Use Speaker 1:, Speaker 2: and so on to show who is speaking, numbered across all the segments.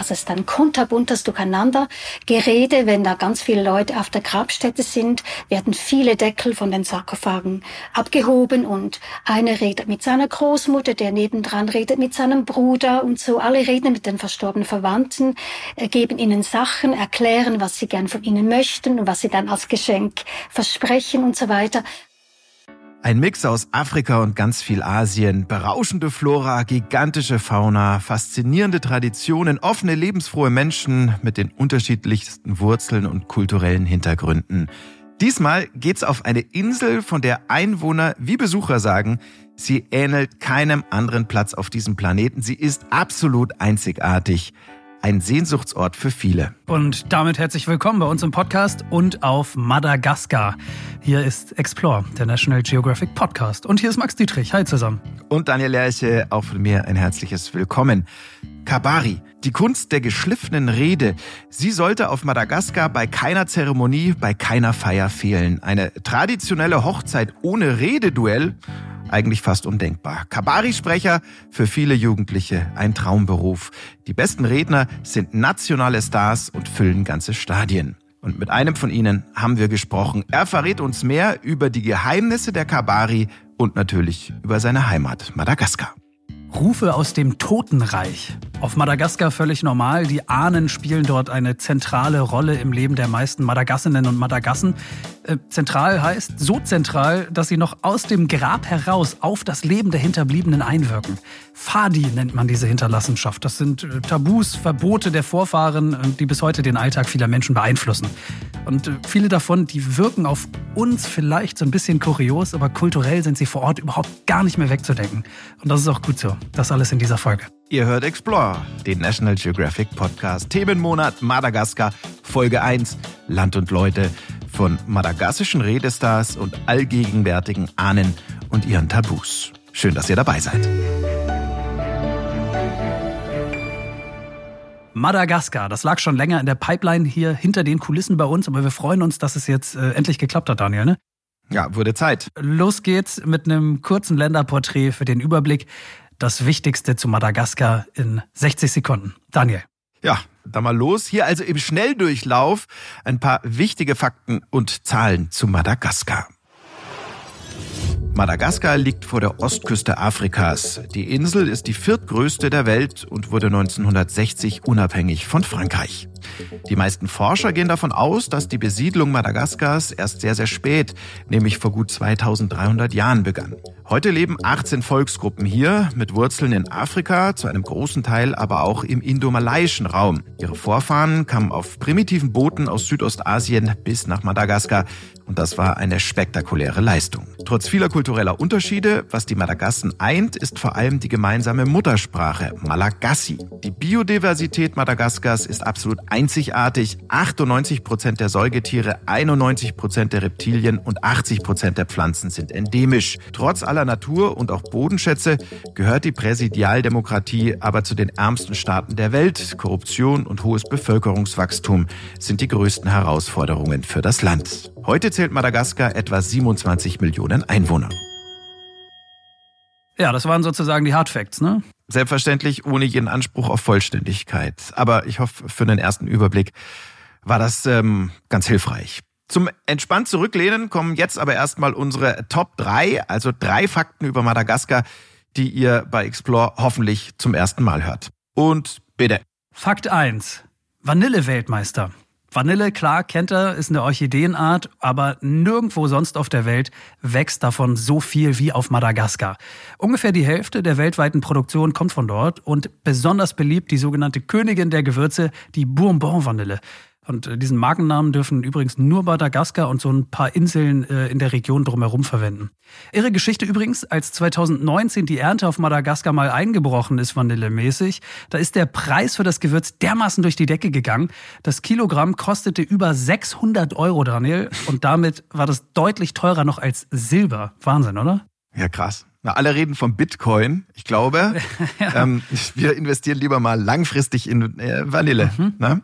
Speaker 1: Es ist ein kunterbuntes Durcheinander. Gerede, wenn da ganz viele Leute auf der Grabstätte sind, werden viele Deckel von den Sarkophagen abgehoben und einer redet mit seiner Großmutter, der nebendran redet mit seinem Bruder und so. Alle reden mit den verstorbenen Verwandten, äh, geben ihnen Sachen, erklären, was sie gern von ihnen möchten und was sie dann als Geschenk versprechen und so weiter.
Speaker 2: Ein Mix aus Afrika und ganz viel Asien, berauschende Flora, gigantische Fauna, faszinierende Traditionen, offene, lebensfrohe Menschen mit den unterschiedlichsten Wurzeln und kulturellen Hintergründen. Diesmal geht's auf eine Insel, von der Einwohner wie Besucher sagen, sie ähnelt keinem anderen Platz auf diesem Planeten. Sie ist absolut einzigartig ein Sehnsuchtsort für viele.
Speaker 3: Und damit herzlich willkommen bei uns im Podcast und auf Madagaskar. Hier ist Explore, der National Geographic Podcast. Und hier ist Max Dietrich. Hi zusammen.
Speaker 2: Und Daniel Lerche, auch von mir ein herzliches Willkommen. Kabari, die Kunst der geschliffenen Rede. Sie sollte auf Madagaskar bei keiner Zeremonie, bei keiner Feier fehlen. Eine traditionelle Hochzeit ohne Rededuell eigentlich fast undenkbar. Kabari-Sprecher für viele Jugendliche ein Traumberuf. Die besten Redner sind nationale Stars und füllen ganze Stadien. Und mit einem von ihnen haben wir gesprochen. Er verrät uns mehr über die Geheimnisse der Kabari und natürlich über seine Heimat Madagaskar.
Speaker 3: Rufe aus dem Totenreich. Auf Madagaskar völlig normal. Die Ahnen spielen dort eine zentrale Rolle im Leben der meisten Madagassinnen und Madagassen. Äh, zentral heißt so zentral, dass sie noch aus dem Grab heraus auf das Leben der Hinterbliebenen einwirken. Fadi nennt man diese Hinterlassenschaft. Das sind äh, Tabus, Verbote der Vorfahren, äh, die bis heute den Alltag vieler Menschen beeinflussen. Und viele davon, die wirken auf uns vielleicht so ein bisschen kurios, aber kulturell sind sie vor Ort überhaupt gar nicht mehr wegzudenken. Und das ist auch gut so. Das alles in dieser Folge.
Speaker 2: Ihr hört Explore, den National Geographic Podcast. Themenmonat Madagaskar, Folge 1, Land und Leute von madagassischen Redestars und allgegenwärtigen Ahnen und ihren Tabus. Schön, dass ihr dabei seid.
Speaker 3: Madagaskar, das lag schon länger in der Pipeline hier hinter den Kulissen bei uns, aber wir freuen uns, dass es jetzt äh, endlich geklappt hat, Daniel. Ne?
Speaker 2: Ja, wurde Zeit.
Speaker 3: Los geht's mit einem kurzen Länderporträt für den Überblick das Wichtigste zu Madagaskar in 60 Sekunden. Daniel.
Speaker 2: Ja, dann mal los. Hier also im Schnelldurchlauf ein paar wichtige Fakten und Zahlen zu Madagaskar. Madagaskar liegt vor der Ostküste Afrikas. Die Insel ist die viertgrößte der Welt und wurde 1960 unabhängig von Frankreich. Die meisten Forscher gehen davon aus, dass die Besiedlung Madagaskars erst sehr, sehr spät, nämlich vor gut 2300 Jahren begann. Heute leben 18 Volksgruppen hier mit Wurzeln in Afrika, zu einem großen Teil aber auch im indomalaiischen Raum. Ihre Vorfahren kamen auf primitiven Booten aus Südostasien bis nach Madagaskar und das war eine spektakuläre Leistung. Trotz vieler kultureller Unterschiede, was die Madagassen eint, ist vor allem die gemeinsame Muttersprache Malagasy. Die Biodiversität Madagaskars ist absolut einzigartig. 98 Prozent der Säugetiere, 91 Prozent der Reptilien und 80 Prozent der Pflanzen sind endemisch. Trotz aller Natur- und auch Bodenschätze gehört die Präsidialdemokratie aber zu den ärmsten Staaten der Welt. Korruption und hohes Bevölkerungswachstum sind die größten Herausforderungen für das Land. Heute zählt Madagaskar etwa 27 Millionen Einwohner.
Speaker 3: Ja, das waren sozusagen die Hard Facts, ne?
Speaker 2: Selbstverständlich ohne jeden Anspruch auf Vollständigkeit. Aber ich hoffe, für den ersten Überblick war das ähm, ganz hilfreich. Zum entspannt zurücklehnen kommen jetzt aber erstmal unsere Top 3, also drei Fakten über Madagaskar, die ihr bei Explore hoffentlich zum ersten Mal hört. Und bitte.
Speaker 3: Fakt 1. Vanille-Weltmeister. Vanille, klar, kennt er, ist eine Orchideenart, aber nirgendwo sonst auf der Welt wächst davon so viel wie auf Madagaskar. Ungefähr die Hälfte der weltweiten Produktion kommt von dort und besonders beliebt die sogenannte Königin der Gewürze, die Bourbon-Vanille. Und äh, diesen Markennamen dürfen übrigens nur Madagaskar und so ein paar Inseln äh, in der Region drumherum verwenden. Ihre Geschichte übrigens, als 2019 die Ernte auf Madagaskar mal eingebrochen ist, vanillemäßig, da ist der Preis für das Gewürz dermaßen durch die Decke gegangen. Das Kilogramm kostete über 600 Euro, Daniel. Und damit war das deutlich teurer noch als Silber. Wahnsinn, oder?
Speaker 2: Ja, krass. Na, alle reden vom Bitcoin. Ich glaube, ja. ähm, wir investieren lieber mal langfristig in äh, Vanille. Mhm. Ne?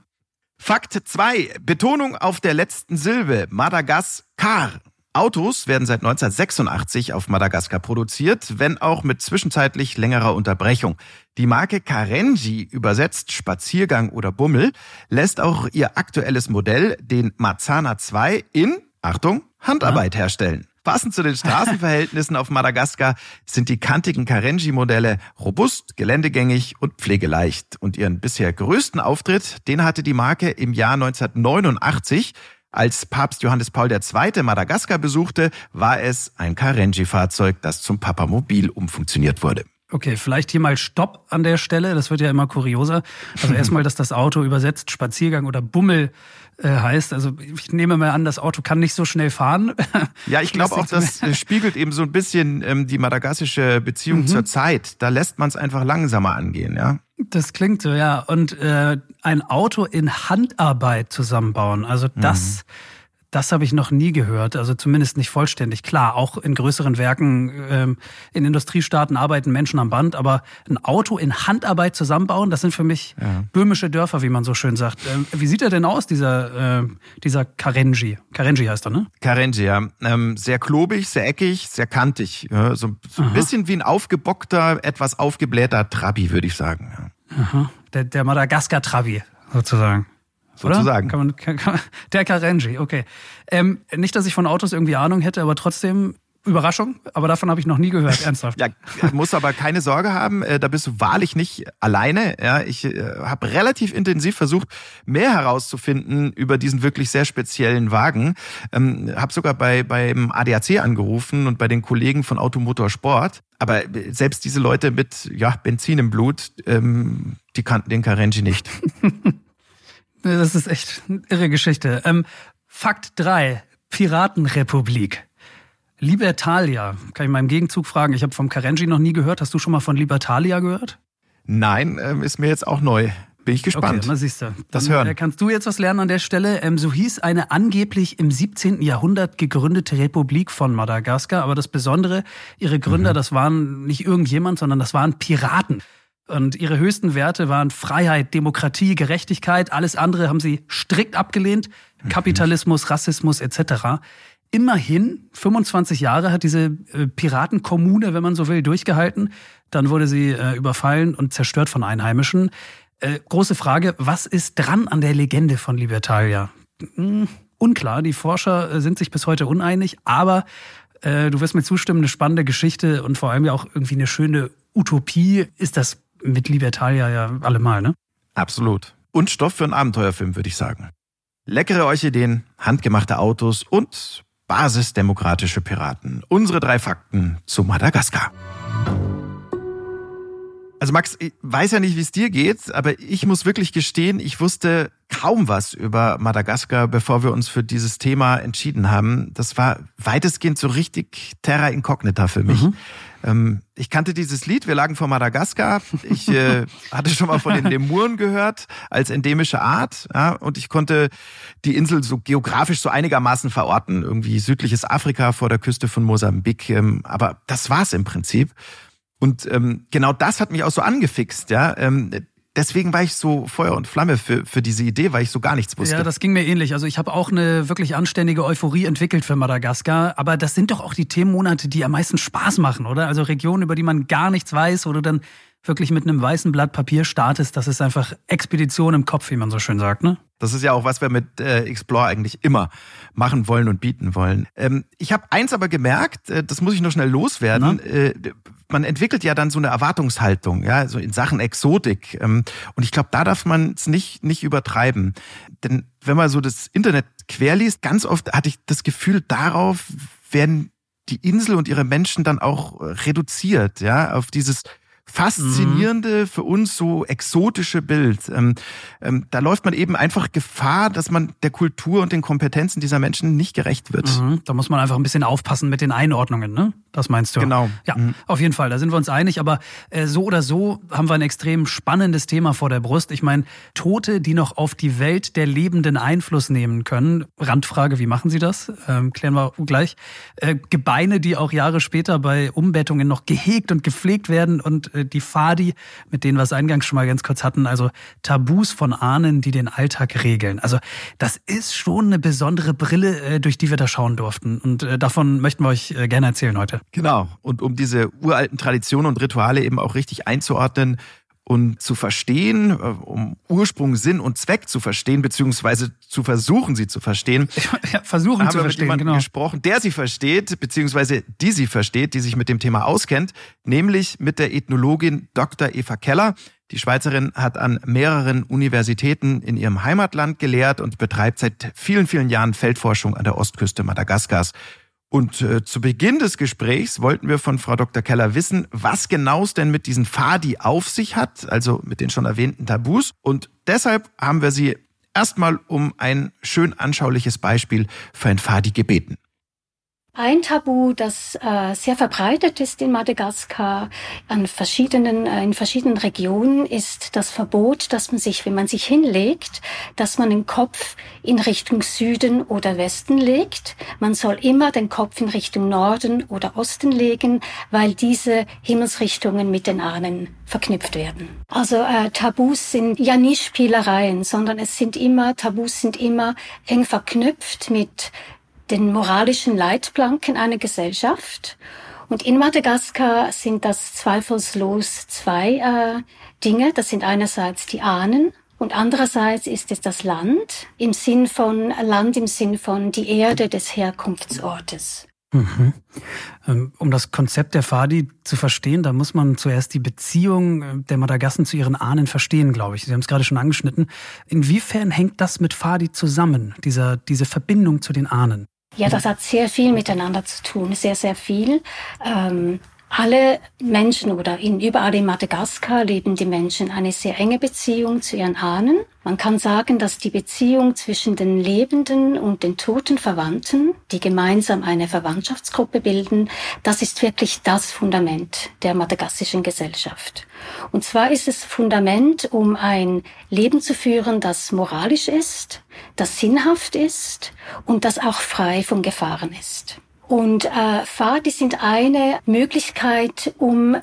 Speaker 2: Fakt 2. Betonung auf der letzten Silbe. Madagaskar. Autos werden seit 1986 auf Madagaskar produziert, wenn auch mit zwischenzeitlich längerer Unterbrechung. Die Marke Karenji, übersetzt Spaziergang oder Bummel, lässt auch ihr aktuelles Modell, den Mazana 2, in, Achtung, Handarbeit herstellen. Passend zu den Straßenverhältnissen auf Madagaskar sind die kantigen Karenji-Modelle robust, geländegängig und pflegeleicht. Und ihren bisher größten Auftritt, den hatte die Marke im Jahr 1989 als Papst Johannes Paul II. Madagaskar besuchte, war es ein Karenji-Fahrzeug, das zum Papamobil umfunktioniert wurde.
Speaker 3: Okay, vielleicht hier mal Stopp an der Stelle. Das wird ja immer kurioser. Also erstmal, dass das Auto übersetzt Spaziergang oder Bummel äh, heißt. Also ich nehme mal an, das Auto kann nicht so schnell fahren.
Speaker 2: Ja, ich glaube auch, das spiegelt eben so ein bisschen ähm, die madagassische Beziehung mhm. zur Zeit. Da lässt man es einfach langsamer angehen, ja.
Speaker 3: Das klingt so, ja. Und äh, ein Auto in Handarbeit zusammenbauen, also das. Mhm das habe ich noch nie gehört, also zumindest nicht vollständig. Klar, auch in größeren Werken, ähm, in Industriestaaten arbeiten Menschen am Band, aber ein Auto in Handarbeit zusammenbauen, das sind für mich ja. böhmische Dörfer, wie man so schön sagt. Ähm, wie sieht er denn aus, dieser, äh, dieser Karenji? Karenji heißt er, ne?
Speaker 2: Karenji, ja. Ähm, sehr klobig, sehr eckig, sehr kantig. So, ein bisschen wie ein aufgebockter, etwas aufgeblähter Trabi, würde ich sagen.
Speaker 3: Aha. Der, der Madagaskar-Trabi, sozusagen
Speaker 2: sozusagen.
Speaker 3: Kann man, kann, kann, der Karenji, okay. Ähm, nicht, dass ich von Autos irgendwie Ahnung hätte, aber trotzdem Überraschung, aber davon habe ich noch nie gehört, ernsthaft.
Speaker 2: ja, muss aber keine Sorge haben, äh, da bist du wahrlich nicht alleine. Ja, ich äh, habe relativ intensiv versucht, mehr herauszufinden über diesen wirklich sehr speziellen Wagen. Ähm, habe sogar bei beim ADAC angerufen und bei den Kollegen von Automotor Sport. Aber selbst diese Leute mit ja, Benzin im Blut, ähm, die kannten den Karenji nicht.
Speaker 3: Das ist echt eine irre Geschichte. Ähm, Fakt 3. Piratenrepublik. Libertalia. Kann ich mal im Gegenzug fragen. Ich habe vom Karenji noch nie gehört. Hast du schon mal von Libertalia gehört?
Speaker 2: Nein, ähm, ist mir jetzt auch neu. Bin ich gespannt.
Speaker 3: Okay, mal siehst du.
Speaker 2: Das hören. Äh,
Speaker 3: kannst du jetzt was lernen an der Stelle? Ähm, so hieß eine angeblich im 17. Jahrhundert gegründete Republik von Madagaskar. Aber das Besondere, ihre Gründer, mhm. das waren nicht irgendjemand, sondern das waren Piraten. Und ihre höchsten Werte waren Freiheit, Demokratie, Gerechtigkeit. Alles andere haben sie strikt abgelehnt. Mhm. Kapitalismus, Rassismus etc. Immerhin 25 Jahre hat diese äh, Piratenkommune, wenn man so will, durchgehalten. Dann wurde sie äh, überfallen und zerstört von Einheimischen. Äh, große Frage, was ist dran an der Legende von Libertalia? Hm, unklar, die Forscher äh, sind sich bis heute uneinig, aber äh, du wirst mir zustimmen, eine spannende Geschichte und vor allem ja auch irgendwie eine schöne Utopie ist das mit Libertalia ja allemal, ne?
Speaker 2: Absolut. Und Stoff für einen Abenteuerfilm, würde ich sagen. Leckere Orchideen, handgemachte Autos und basisdemokratische Piraten. Unsere drei Fakten zu Madagaskar. Also Max, ich weiß ja nicht, wie es dir geht, aber ich muss wirklich gestehen, ich wusste kaum was über Madagaskar, bevor wir uns für dieses Thema entschieden haben. Das war weitestgehend so richtig terra incognita für mich. Mhm. Ähm, ich kannte dieses Lied, wir lagen vor Madagaskar. Ich äh, hatte schon mal von den Lemuren gehört als endemische Art. Ja, und ich konnte die Insel so geografisch so einigermaßen verorten. Irgendwie südliches Afrika vor der Küste von Mosambik. Ähm, aber das war's im Prinzip. Und ähm, genau das hat mich auch so angefixt, ja. Ähm, deswegen war ich so Feuer und Flamme für, für diese Idee, weil ich so gar nichts wusste.
Speaker 3: Ja, das ging mir ähnlich. Also ich habe auch eine wirklich anständige Euphorie entwickelt für Madagaskar. Aber das sind doch auch die Themenmonate, die am meisten Spaß machen, oder? Also Regionen, über die man gar nichts weiß, wo du dann wirklich mit einem weißen Blatt Papier startest. Das ist einfach Expedition im Kopf, wie man so schön sagt, ne?
Speaker 2: Das ist ja auch was wir mit äh, Explore eigentlich immer machen wollen und bieten wollen. Ähm, ich habe eins aber gemerkt, äh, das muss ich nur schnell loswerden. Äh, man entwickelt ja dann so eine Erwartungshaltung, ja, so in Sachen Exotik. Ähm, und ich glaube, da darf man es nicht nicht übertreiben, denn wenn man so das Internet querliest, ganz oft hatte ich das Gefühl, darauf werden die Insel und ihre Menschen dann auch reduziert, ja, auf dieses faszinierende, mhm. für uns so exotische Bild. Ähm, ähm, da läuft man eben einfach Gefahr, dass man der Kultur und den Kompetenzen dieser Menschen nicht gerecht wird.
Speaker 3: Mhm. Da muss man einfach ein bisschen aufpassen mit den Einordnungen, ne? Das meinst du?
Speaker 2: Genau.
Speaker 3: Ja, mhm. auf jeden Fall, da sind wir uns einig. Aber äh, so oder so haben wir ein extrem spannendes Thema vor der Brust. Ich meine, Tote, die noch auf die Welt der Lebenden Einfluss nehmen können. Randfrage, wie machen sie das? Ähm, klären wir gleich. Äh, Gebeine, die auch Jahre später bei Umbettungen noch gehegt und gepflegt werden und die Fadi, mit denen wir es eingangs schon mal ganz kurz hatten, also Tabus von Ahnen, die den Alltag regeln. Also das ist schon eine besondere Brille, äh, durch die wir da schauen durften. Und äh, davon möchten wir euch gerne erzählen heute.
Speaker 2: Genau. Und um diese uralten Traditionen und Rituale eben auch richtig einzuordnen, und zu verstehen, um Ursprung, Sinn und Zweck zu verstehen, beziehungsweise zu versuchen, sie zu verstehen.
Speaker 3: Ja, versuchen
Speaker 2: haben
Speaker 3: zu
Speaker 2: wir
Speaker 3: verstehen,
Speaker 2: mit
Speaker 3: genau.
Speaker 2: gesprochen, der sie versteht, beziehungsweise die sie versteht, die sich mit dem Thema auskennt, nämlich mit der Ethnologin Dr. Eva Keller. Die Schweizerin hat an mehreren Universitäten in ihrem Heimatland gelehrt und betreibt seit vielen, vielen Jahren Feldforschung an der Ostküste Madagaskars. Und äh, zu Beginn des Gesprächs wollten wir von Frau Dr. Keller wissen, was genau es denn mit diesen Fadi auf sich hat, also mit den schon erwähnten Tabus. Und deshalb haben wir sie erstmal um ein schön anschauliches Beispiel für ein Fadi gebeten.
Speaker 1: Ein Tabu, das äh, sehr verbreitet ist in Madagaskar an verschiedenen, äh, in verschiedenen Regionen, ist das Verbot, dass man sich, wenn man sich hinlegt, dass man den Kopf in Richtung Süden oder Westen legt. Man soll immer den Kopf in Richtung Norden oder Osten legen, weil diese Himmelsrichtungen mit den Ahnen verknüpft werden. Also äh, Tabus sind ja nie Spielereien, sondern es sind immer, Tabus sind immer eng verknüpft mit den moralischen Leitplanken einer Gesellschaft. Und in Madagaskar sind das zweifellos zwei äh, Dinge. Das sind einerseits die Ahnen und andererseits ist es das Land im Sinn von Land im Sinn von die Erde des Herkunftsortes.
Speaker 3: Mhm. Ähm, um das Konzept der Fadi zu verstehen, da muss man zuerst die Beziehung äh, der Madagassen zu ihren Ahnen verstehen, glaube ich. Sie haben es gerade schon angeschnitten. Inwiefern hängt das mit Fadi zusammen, dieser, diese Verbindung zu den Ahnen?
Speaker 1: Ja, das hat sehr viel miteinander zu tun, sehr, sehr viel. Ähm, alle Menschen oder in, überall in Madagaskar leben die Menschen eine sehr enge Beziehung zu ihren Ahnen. Man kann sagen, dass die Beziehung zwischen den lebenden und den toten Verwandten, die gemeinsam eine Verwandtschaftsgruppe bilden, das ist wirklich das Fundament der madagassischen Gesellschaft. Und zwar ist es Fundament, um ein Leben zu führen, das moralisch ist, das sinnhaft ist und das auch frei von Gefahren ist. Und äh, Fadi sind eine Möglichkeit, um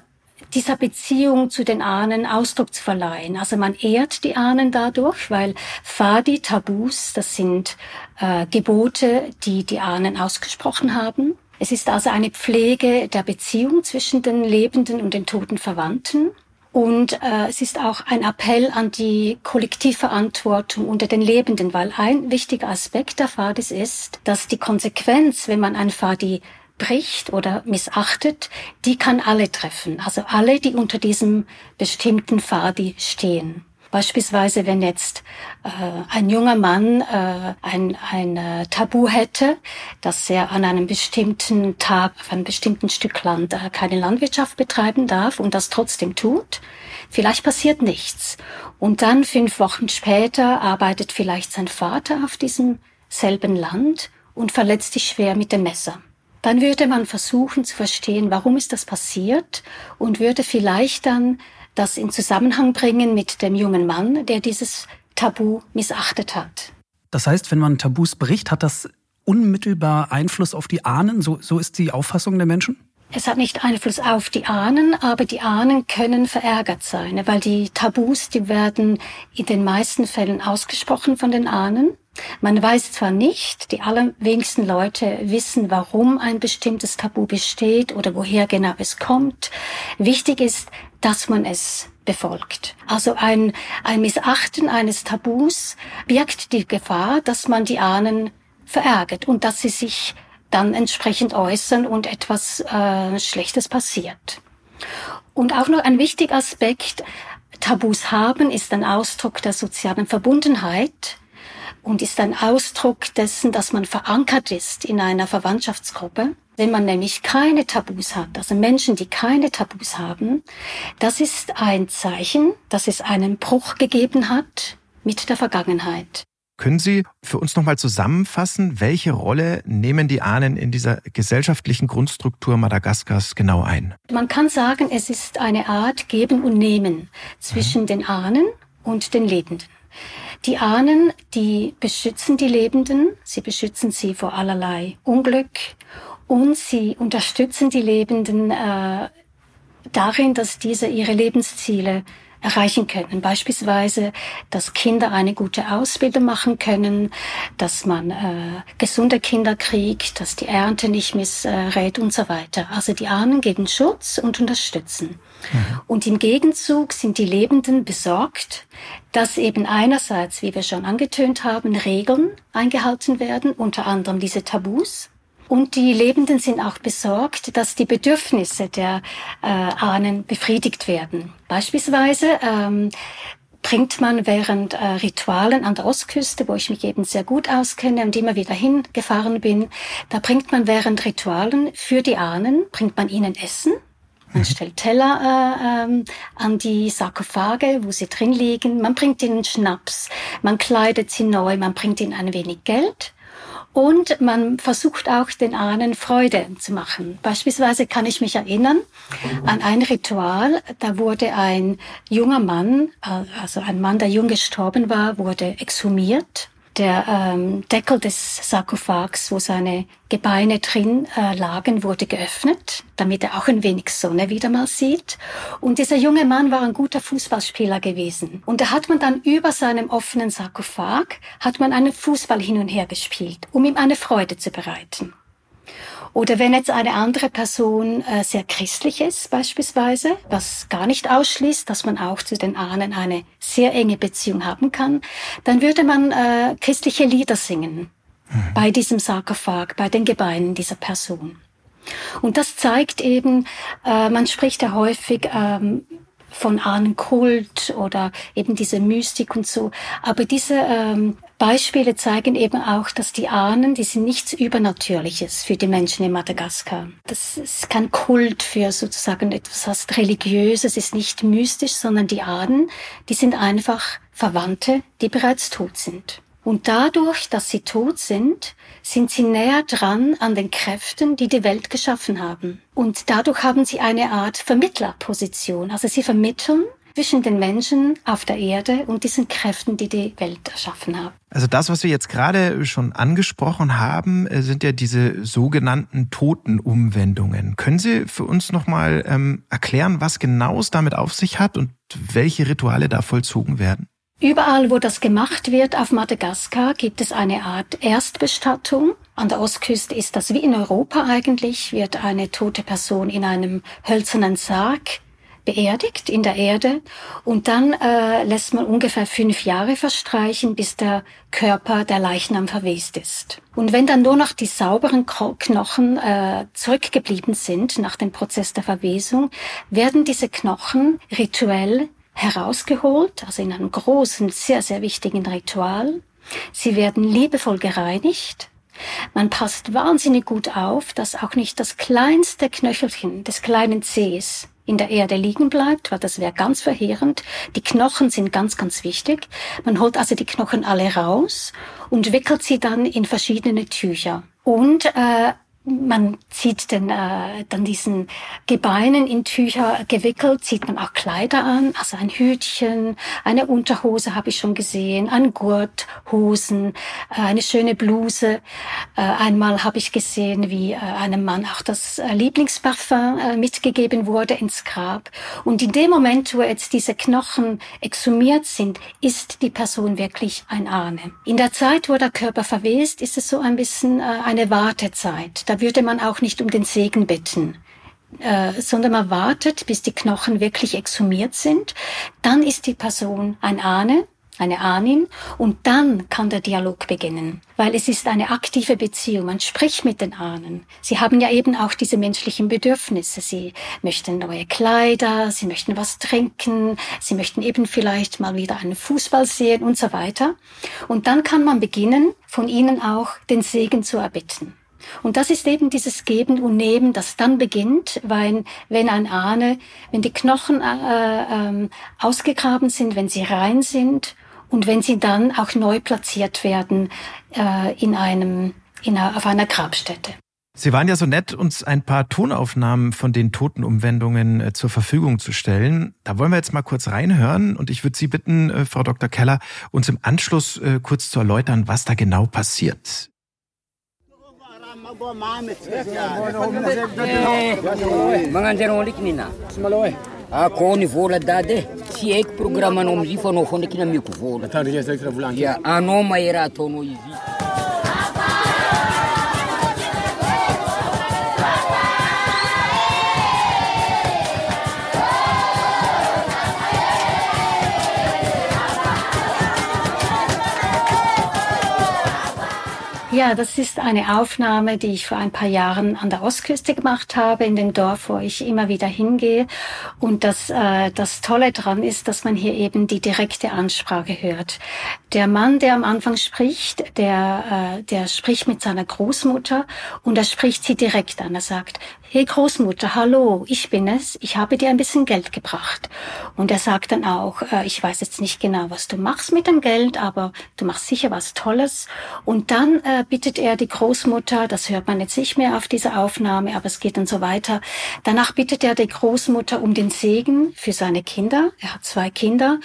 Speaker 1: dieser Beziehung zu den Ahnen Ausdruck zu verleihen. Also man ehrt die Ahnen dadurch, weil Fadi, Tabus, das sind äh, Gebote, die die Ahnen ausgesprochen haben. Es ist also eine Pflege der Beziehung zwischen den lebenden und den toten Verwandten. Und äh, es ist auch ein Appell an die Kollektivverantwortung unter den Lebenden, weil ein wichtiger Aspekt der Fadis ist, dass die Konsequenz, wenn man ein Fadi bricht oder missachtet, die kann alle treffen. Also alle, die unter diesem bestimmten Fadi stehen. Beispielsweise, wenn jetzt äh, ein junger Mann äh, ein, ein äh, Tabu hätte, dass er an einem bestimmten Tag auf einem bestimmten Stück Land äh, keine Landwirtschaft betreiben darf und das trotzdem tut, vielleicht passiert nichts. Und dann fünf Wochen später arbeitet vielleicht sein Vater auf diesem selben Land und verletzt sich schwer mit dem Messer dann würde man versuchen zu verstehen, warum ist das passiert und würde vielleicht dann das in Zusammenhang bringen mit dem jungen Mann, der dieses Tabu missachtet hat.
Speaker 3: Das heißt, wenn man Tabus bricht, hat das unmittelbar Einfluss auf die Ahnen? So, so ist die Auffassung der Menschen?
Speaker 1: Es hat nicht Einfluss auf die Ahnen, aber die Ahnen können verärgert sein, weil die Tabus, die werden in den meisten Fällen ausgesprochen von den Ahnen. Man weiß zwar nicht, die allerwenigsten Leute wissen, warum ein bestimmtes Tabu besteht oder woher genau es kommt. Wichtig ist, dass man es befolgt. Also ein, ein Missachten eines Tabus birgt die Gefahr, dass man die Ahnen verärgert und dass sie sich dann entsprechend äußern und etwas äh, Schlechtes passiert. Und auch noch ein wichtiger Aspekt, Tabus haben ist ein Ausdruck der sozialen Verbundenheit und ist ein Ausdruck dessen, dass man verankert ist in einer Verwandtschaftsgruppe. Wenn man nämlich keine Tabus hat, also Menschen, die keine Tabus haben, das ist ein Zeichen, dass es einen Bruch gegeben hat mit der Vergangenheit.
Speaker 2: Können Sie für uns nochmal zusammenfassen, welche Rolle nehmen die Ahnen in dieser gesellschaftlichen Grundstruktur Madagaskars genau ein?
Speaker 1: Man kann sagen, es ist eine Art Geben und Nehmen zwischen mhm. den Ahnen und den Lebenden. Die Ahnen, die beschützen die Lebenden, sie beschützen sie vor allerlei Unglück. Und sie unterstützen die Lebenden äh, darin, dass diese ihre Lebensziele erreichen können. Beispielsweise, dass Kinder eine gute Ausbildung machen können, dass man äh, gesunde Kinder kriegt, dass die Ernte nicht missrät und so weiter. Also die Ahnen geben Schutz und unterstützen. Mhm. Und im Gegenzug sind die Lebenden besorgt, dass eben einerseits, wie wir schon angetönt haben, Regeln eingehalten werden, unter anderem diese Tabus, und die Lebenden sind auch besorgt, dass die Bedürfnisse der äh, Ahnen befriedigt werden. Beispielsweise ähm, bringt man während äh, Ritualen an der Ostküste, wo ich mich eben sehr gut auskenne und immer wieder hingefahren bin, da bringt man während Ritualen für die Ahnen, bringt man ihnen Essen. Man mhm. stellt Teller äh, ähm, an die Sarkophage, wo sie drin liegen. Man bringt ihnen Schnaps, man kleidet sie neu, man bringt ihnen ein wenig Geld. Und man versucht auch den Ahnen Freude zu machen. Beispielsweise kann ich mich erinnern an ein Ritual, da wurde ein junger Mann, also ein Mann, der jung gestorben war, wurde exhumiert der ähm, Deckel des Sarkophags, wo seine Gebeine drin äh, lagen, wurde geöffnet, damit er auch ein wenig Sonne wieder mal sieht. Und dieser junge Mann war ein guter Fußballspieler gewesen. Und da hat man dann über seinem offenen Sarkophag, hat man einen Fußball hin und her gespielt, um ihm eine Freude zu bereiten. Oder wenn jetzt eine andere Person äh, sehr christlich ist beispielsweise, was gar nicht ausschließt, dass man auch zu den Ahnen eine sehr enge Beziehung haben kann, dann würde man äh, christliche Lieder singen mhm. bei diesem Sarkophag, bei den Gebeinen dieser Person. Und das zeigt eben, äh, man spricht ja häufig ähm, von Ahnenkult oder eben diese Mystik und so. Aber diese ähm, Beispiele zeigen eben auch, dass die Ahnen, die sind nichts Übernatürliches für die Menschen in Madagaskar. Das ist kein Kult für sozusagen etwas fast Religiöses, ist nicht mystisch, sondern die Ahnen, die sind einfach Verwandte, die bereits tot sind. Und dadurch, dass sie tot sind, sind sie näher dran an den Kräften, die die Welt geschaffen haben. Und dadurch haben sie eine Art Vermittlerposition. Also sie vermitteln zwischen den Menschen auf der Erde und diesen Kräften, die die Welt erschaffen haben.
Speaker 2: Also das, was wir jetzt gerade schon angesprochen haben, äh, sind ja diese sogenannten Totenumwendungen. Können Sie für uns nochmal ähm, erklären, was genau es damit auf sich hat und welche Rituale da vollzogen werden?
Speaker 1: Überall, wo das gemacht wird auf Madagaskar, gibt es eine Art Erstbestattung. An der Ostküste ist das wie in Europa eigentlich, wird eine tote Person in einem hölzernen Sarg beerdigt in der Erde und dann äh, lässt man ungefähr fünf Jahre verstreichen, bis der Körper der Leichnam verwest ist. Und wenn dann nur noch die sauberen Knochen äh, zurückgeblieben sind nach dem Prozess der Verwesung, werden diese Knochen rituell herausgeholt, also in einem großen, sehr, sehr wichtigen Ritual. Sie werden liebevoll gereinigt. Man passt wahnsinnig gut auf, dass auch nicht das kleinste Knöchelchen des kleinen Zehs in der Erde liegen bleibt, weil das wäre ganz verheerend. Die Knochen sind ganz, ganz wichtig. Man holt also die Knochen alle raus und wickelt sie dann in verschiedene Tücher. Und äh, man zieht den, äh, dann diesen Gebeinen in Tücher gewickelt, zieht man auch Kleider an, also ein Hütchen, eine Unterhose habe ich schon gesehen, ein Gurt, Hosen, äh, eine schöne Bluse. Äh, einmal habe ich gesehen, wie äh, einem Mann auch das äh, Lieblingsparfum äh, mitgegeben wurde ins Grab. Und in dem Moment, wo jetzt diese Knochen exhumiert sind, ist die Person wirklich ein Ahne. In der Zeit, wo der Körper verwest, ist es so ein bisschen äh, eine Wartezeit da würde man auch nicht um den Segen bitten, äh, sondern man wartet, bis die Knochen wirklich exhumiert sind. Dann ist die Person ein Ahne, eine Ahnin, und dann kann der Dialog beginnen, weil es ist eine aktive Beziehung. Man spricht mit den Ahnen. Sie haben ja eben auch diese menschlichen Bedürfnisse. Sie möchten neue Kleider, sie möchten was trinken, sie möchten eben vielleicht mal wieder einen Fußball sehen und so weiter. Und dann kann man beginnen, von ihnen auch den Segen zu erbitten. Und das ist eben dieses Geben und Nehmen, das dann beginnt, weil wenn ein Ahne, wenn die Knochen äh, äh, ausgegraben sind, wenn sie rein sind und wenn sie dann auch neu platziert werden äh, in einem, in einer, auf einer Grabstätte.
Speaker 2: Sie waren ja so nett, uns ein paar Tonaufnahmen von den Totenumwendungen äh, zur Verfügung zu stellen. Da wollen wir jetzt mal kurz reinhören und ich würde Sie bitten, äh, Frau Dr. Keller, uns im Anschluss äh, kurz zu erläutern, was da genau passiert.
Speaker 4: Magnanjara ndraiky nina ako ny vola dady tsy haiko programmanao amizio fa anao fo ndraiky nameko vola anao mahe raha ataonao izy
Speaker 1: Ja, das ist eine Aufnahme, die ich vor ein paar Jahren an der Ostküste gemacht habe, in dem Dorf, wo ich immer wieder hingehe. Und das, äh, das Tolle dran ist, dass man hier eben die direkte Ansprache hört. Der Mann, der am Anfang spricht, der, äh, der spricht mit seiner Großmutter und er spricht sie direkt an. Er sagt, hey Großmutter, hallo, ich bin es, ich habe dir ein bisschen Geld gebracht. Und er sagt dann auch, äh, ich weiß jetzt nicht genau, was du machst mit dem Geld, aber du machst sicher was Tolles. Und dann äh, bittet er die Großmutter, das hört man jetzt nicht mehr auf dieser Aufnahme, aber es geht dann so weiter. Danach bittet er die Großmutter um den Segen für seine Kinder. Er hat zwei Kinder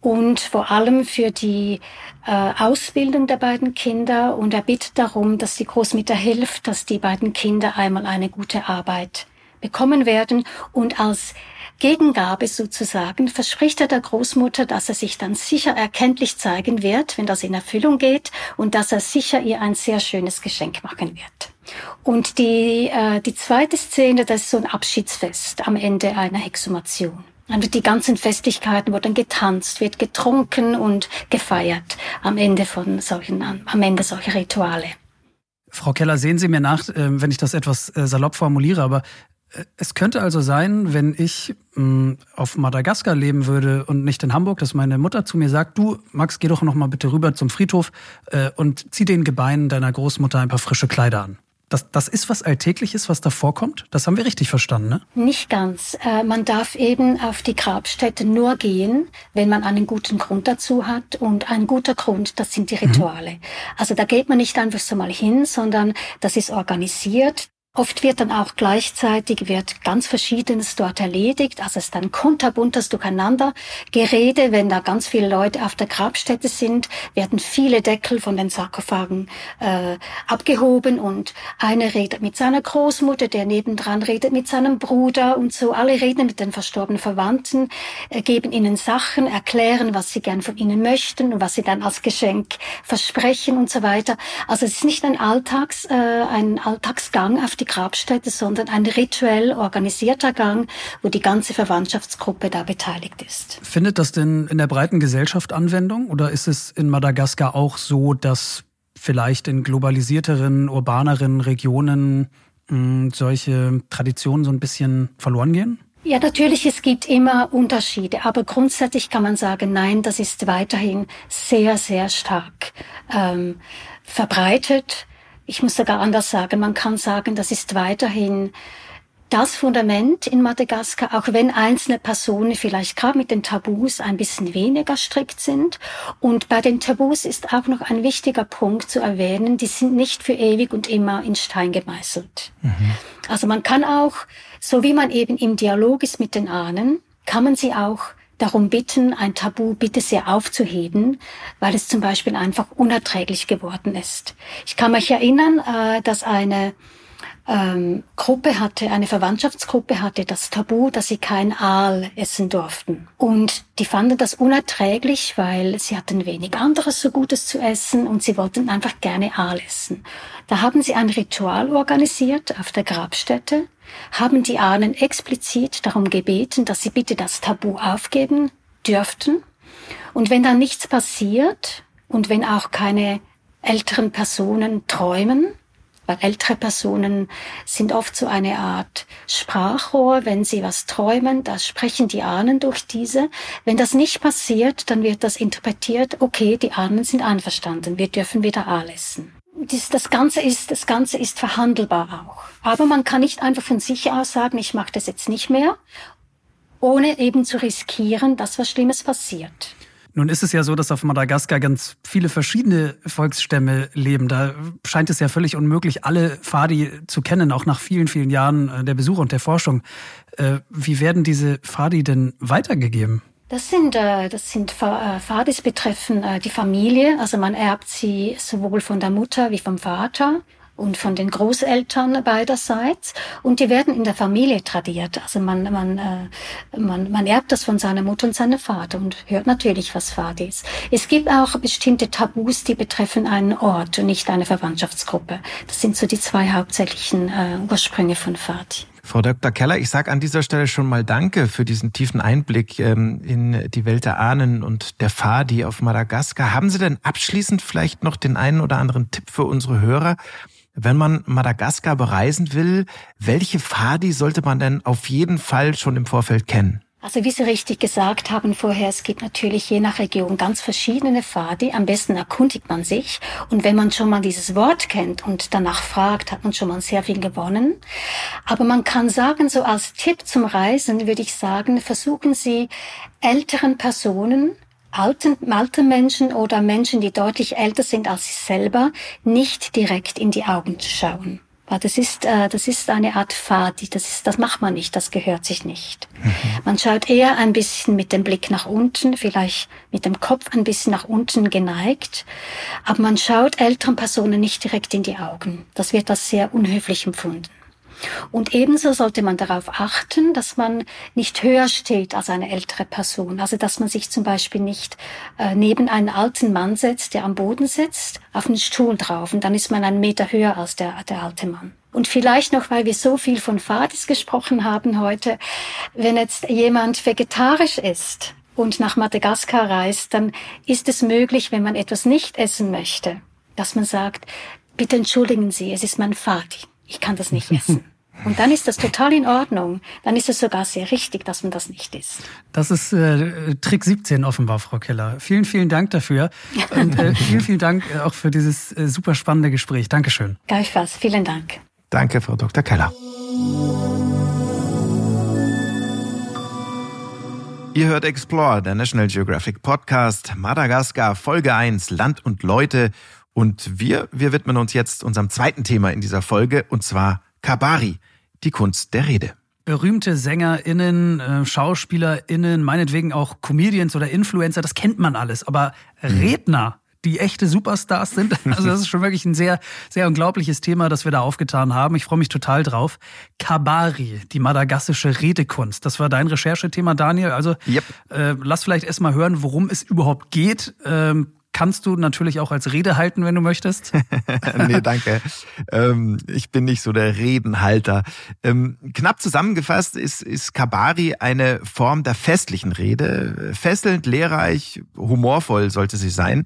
Speaker 1: und vor allem für die äh, Ausbildung der beiden Kinder. Und er bittet darum, dass die Großmutter hilft, dass die beiden Kinder einmal eine gute Arbeit bekommen werden und als Gegengabe sozusagen verspricht er der Großmutter, dass er sich dann sicher erkenntlich zeigen wird, wenn das in Erfüllung geht und dass er sicher ihr ein sehr schönes Geschenk machen wird. Und die, äh, die zweite Szene, das ist so ein Abschiedsfest am Ende einer Exhumation. Also die ganzen Festlichkeiten, wo dann getanzt wird, getrunken und gefeiert am Ende von solchen, am Ende solcher Rituale.
Speaker 3: Frau Keller, sehen Sie mir nach, äh, wenn ich das etwas äh, salopp formuliere, aber es könnte also sein, wenn ich mh, hm, auf Madagaskar leben würde und nicht in Hamburg, dass meine Mutter zu mir sagt, du Max, geh doch noch mal bitte rüber zum Friedhof äh, und zieh den Gebeinen deiner Großmutter ein paar frische Kleider an. Das, das ist was Alltägliches, was da vorkommt? Das haben wir richtig verstanden, ne?
Speaker 1: Nicht ganz. Äh, man darf eben auf die Grabstätte nur gehen, wenn man einen guten Grund dazu hat. Und ein guter Grund, das sind die mhm. Rituale. Mhm. Also da geht man nicht einfach so mal hin, sondern das ist organisiert. Oft wird dann auch gleichzeitig wird ganz Verschiedenes dort erledigt. Also es ist dann kunterbuntes Durcheinander. Gerede, wenn da ganz viele Leute auf der Grabstätte sind, werden viele Deckel von den Sarkophagen äh, abgehoben und einer redet mit seiner Großmutter, der nebendran redet mit seinem Bruder und so. Alle reden mit den verstorbenen Verwandten, äh, geben ihnen Sachen, erklären, was sie gern von ihnen möchten und was sie dann als Geschenk versprechen und so weiter. Also es ist nicht ein Alltags, äh, ein Alltagsgang auf die Grabstätte, sondern ein rituell organisierter Gang, wo die ganze Verwandtschaftsgruppe da beteiligt ist.
Speaker 3: Findet das denn in der breiten Gesellschaft Anwendung oder ist es in Madagaskar auch so, dass vielleicht in globalisierteren, urbaneren Regionen mh, hm, solche Traditionen so ein bisschen verloren gehen?
Speaker 1: Ja, natürlich, es gibt immer Unterschiede, aber grundsätzlich kann man sagen, nein, das ist weiterhin sehr, sehr stark ähm, verbreitet. Ich muss sogar anders sagen, man kann sagen, das ist weiterhin das Fundament in Madagaskar, auch wenn einzelne Personen vielleicht gerade mit den Tabus ein bisschen weniger strikt sind. Und bei den Tabus ist auch noch ein wichtiger Punkt zu erwähnen, die sind nicht für ewig und immer in Stein gemeißelt. Mhm. Also man kann auch, so wie man eben im Dialog ist mit den Ahnen, kann man sie auch darum bitten, ein Tabu bitte sehr aufzuheben, weil es zum Beispiel einfach unerträglich geworden ist. Ich kann mich erinnern, äh, dass eine ähm, Gruppe hatte, eine Verwandtschaftsgruppe hatte das Tabu, dass sie kein Aal essen durften. Und die fanden das unerträglich, weil sie hatten wenig anderes so Gutes zu essen und sie wollten einfach gerne Aal essen. Da haben sie ein Ritual organisiert auf der Grabstätte, haben die Ahnen explizit darum gebeten, dass sie bitte das Tabu aufgeben dürften. Und wenn dann nichts passiert und wenn auch keine älteren Personen träumen, weil ältere Personen sind oft so eine Art Sprachrohr, wenn sie was träumen, da sprechen die Ahnen durch diese. Wenn das nicht passiert, dann wird das interpretiert, okay, die Ahnen sind einverstanden, wir dürfen wieder Aal essen. Das, das, Ganze ist, das Ganze ist verhandelbar auch. Aber man kann nicht einfach von sich aus sagen, ich mache das jetzt nicht mehr, ohne eben zu riskieren, dass was Schlimmes passiert.
Speaker 3: Nun ist es ja so, dass auf Madagaskar ganz viele verschiedene Volksstämme leben. Da scheint es ja völlig unmöglich, alle Fadi zu kennen, auch nach vielen, vielen Jahren äh, der Besuche und der Forschung. Äh, wie werden diese Fadi denn weitergegeben?
Speaker 1: Das sind, äh, das sind Fadis betreffen die Familie. Also man erbt sie sowohl von der Mutter wie vom Vater. Und von den Großeltern beiderseits und die werden in der Familie tradiert. Also man, man, äh, man, man erbt das von seiner Mutter und seinem Vater und hört natürlich, was Fadi ist. Es gibt auch bestimmte Tabus, die betreffen einen Ort und nicht eine Verwandtschaftsgruppe. Das sind so die zwei hauptsächlichen äh, Ursprünge von Fadi.
Speaker 2: Frau Dr. Keller, ich sage an dieser Stelle schon mal Danke für diesen tiefen Einblick ähm, in die Welt der Ahnen und der Fadi auf Madagaskar. Haben Sie denn abschließend vielleicht noch den einen oder anderen Tipp für unsere Hörer? Wenn man Madagaskar bereisen will, welche Fadi sollte man denn auf jeden Fall schon im Vorfeld kennen?
Speaker 1: Also wie Sie richtig gesagt haben vorher, es gibt natürlich je nach Region ganz verschiedene Fadi. Am besten erkundigt man sich. Und wenn man schon mal dieses Wort kennt und danach fragt, hat man schon mal sehr viel gewonnen. Aber man kann sagen, so als Tipp zum Reisen würde ich sagen, versuchen Sie älteren Personen alten, alten Menschen oder Menschen, die deutlich älter sind als Sie selber, nicht direkt in die Augen zu schauen. Weil das ist, äh, das ist eine Art Fadi, das ist, das macht man nicht, das gehört sich nicht. Mhm. Man schaut eher ein bisschen mit dem Blick nach unten, vielleicht mit dem Kopf ein bisschen nach unten geneigt, aber man schaut älteren Personen nicht direkt in die Augen. Das wird als sehr unhöflich empfunden. Und ebenso sollte man darauf achten, dass man nicht höher steht als eine ältere Person. Also dass man sich zum Beispiel nicht äh, neben einen alten Mann setzt, der am Boden sitzt, auf einen Stuhl drauf und dann ist man einen Meter höher als der, der alte Mann. Und vielleicht noch, weil wir so viel von Fadis gesprochen haben heute, wenn jetzt jemand vegetarisch ist und nach Madagaskar reist, dann ist es möglich, wenn man etwas nicht essen möchte, dass man sagt, bitte entschuldigen Sie, es ist mein Fadi ich kann das nicht essen. Und dann ist das total in Ordnung. Dann ist es sogar sehr richtig, dass man das nicht isst.
Speaker 3: Das ist äh, Trick 17 offenbar, Frau Keller. Vielen, vielen Dank dafür. Und äh, vielen, vielen Dank auch für dieses äh, super spannende Gespräch. Dankeschön.
Speaker 1: Gleichfalls. Vielen Dank.
Speaker 2: Danke, Frau Dr. Keller. Ihr hört Explore, der National Geographic Podcast, Madagaskar, Folge 1, Land und Leute. Und wir, wir widmen uns jetzt unserem zweiten Thema in dieser Folge, und zwar Kabari, die Kunst der Rede.
Speaker 3: Berühmte SängerInnen, äh, SchauspielerInnen, meinetwegen auch Comedians oder Influencer, das kennt man alles. Aber mhm. Redner, die echte Superstars sind. Also das ist schon wirklich ein sehr, sehr unglaubliches Thema, das wir da aufgetan haben. Ich freue mich total drauf. Kabari, die madagassische Redekunst. Das war dein Recherchethema, Daniel. Also yep. äh, lass vielleicht erstmal hören, worum es überhaupt geht. Ähm, kannst du natürlich auch als Rede halten, wenn du möchtest.
Speaker 2: nee, danke. Ähm, ich bin nicht so der Redenhalter. Ähm, knapp zusammengefasst ist, ist Kabari eine Form der festlichen Rede. Fesselnd, lehrreich, humorvoll sollte sie sein.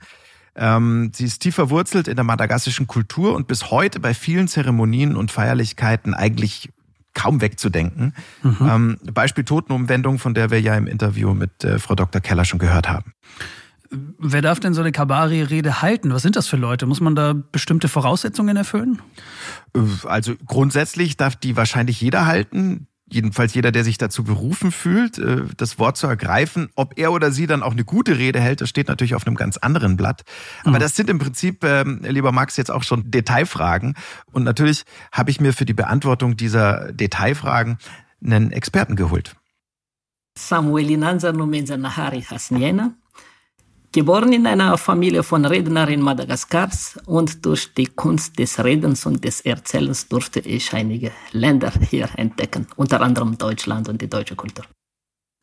Speaker 2: Ähm, sie ist tief verwurzelt in der madagassischen Kultur und bis heute bei vielen Zeremonien und Feierlichkeiten eigentlich kaum wegzudenken. Mhm. Ähm, Beispiel Totenumwendung, von der wir ja im Interview mit äh, Frau Dr. Keller schon gehört haben.
Speaker 3: Wer darf denn so eine Kabari-Rede halten? Was sind das für Leute? Muss man da bestimmte Voraussetzungen erfüllen?
Speaker 2: Also grundsätzlich darf die wahrscheinlich jeder halten. Jedenfalls jeder, der sich dazu berufen fühlt, äh, das Wort zu ergreifen. Ob er oder sie dann auch eine gute Rede hält, das steht natürlich auf einem ganz anderen Blatt. Aber mhm. das sind im Prinzip, ähm, lieber Max, jetzt auch schon Detailfragen. Und natürlich habe ich mir für die Beantwortung dieser Detailfragen einen Experten geholt.
Speaker 5: Samuel Inanza Nomenza Hasniena Geboren in einer Familie von Rednern in Madagaskars und durch die Kunst des Redens und des Erzählens durfte ich einige Länder hier entdecken, unter anderem Deutschland und die deutsche Kultur.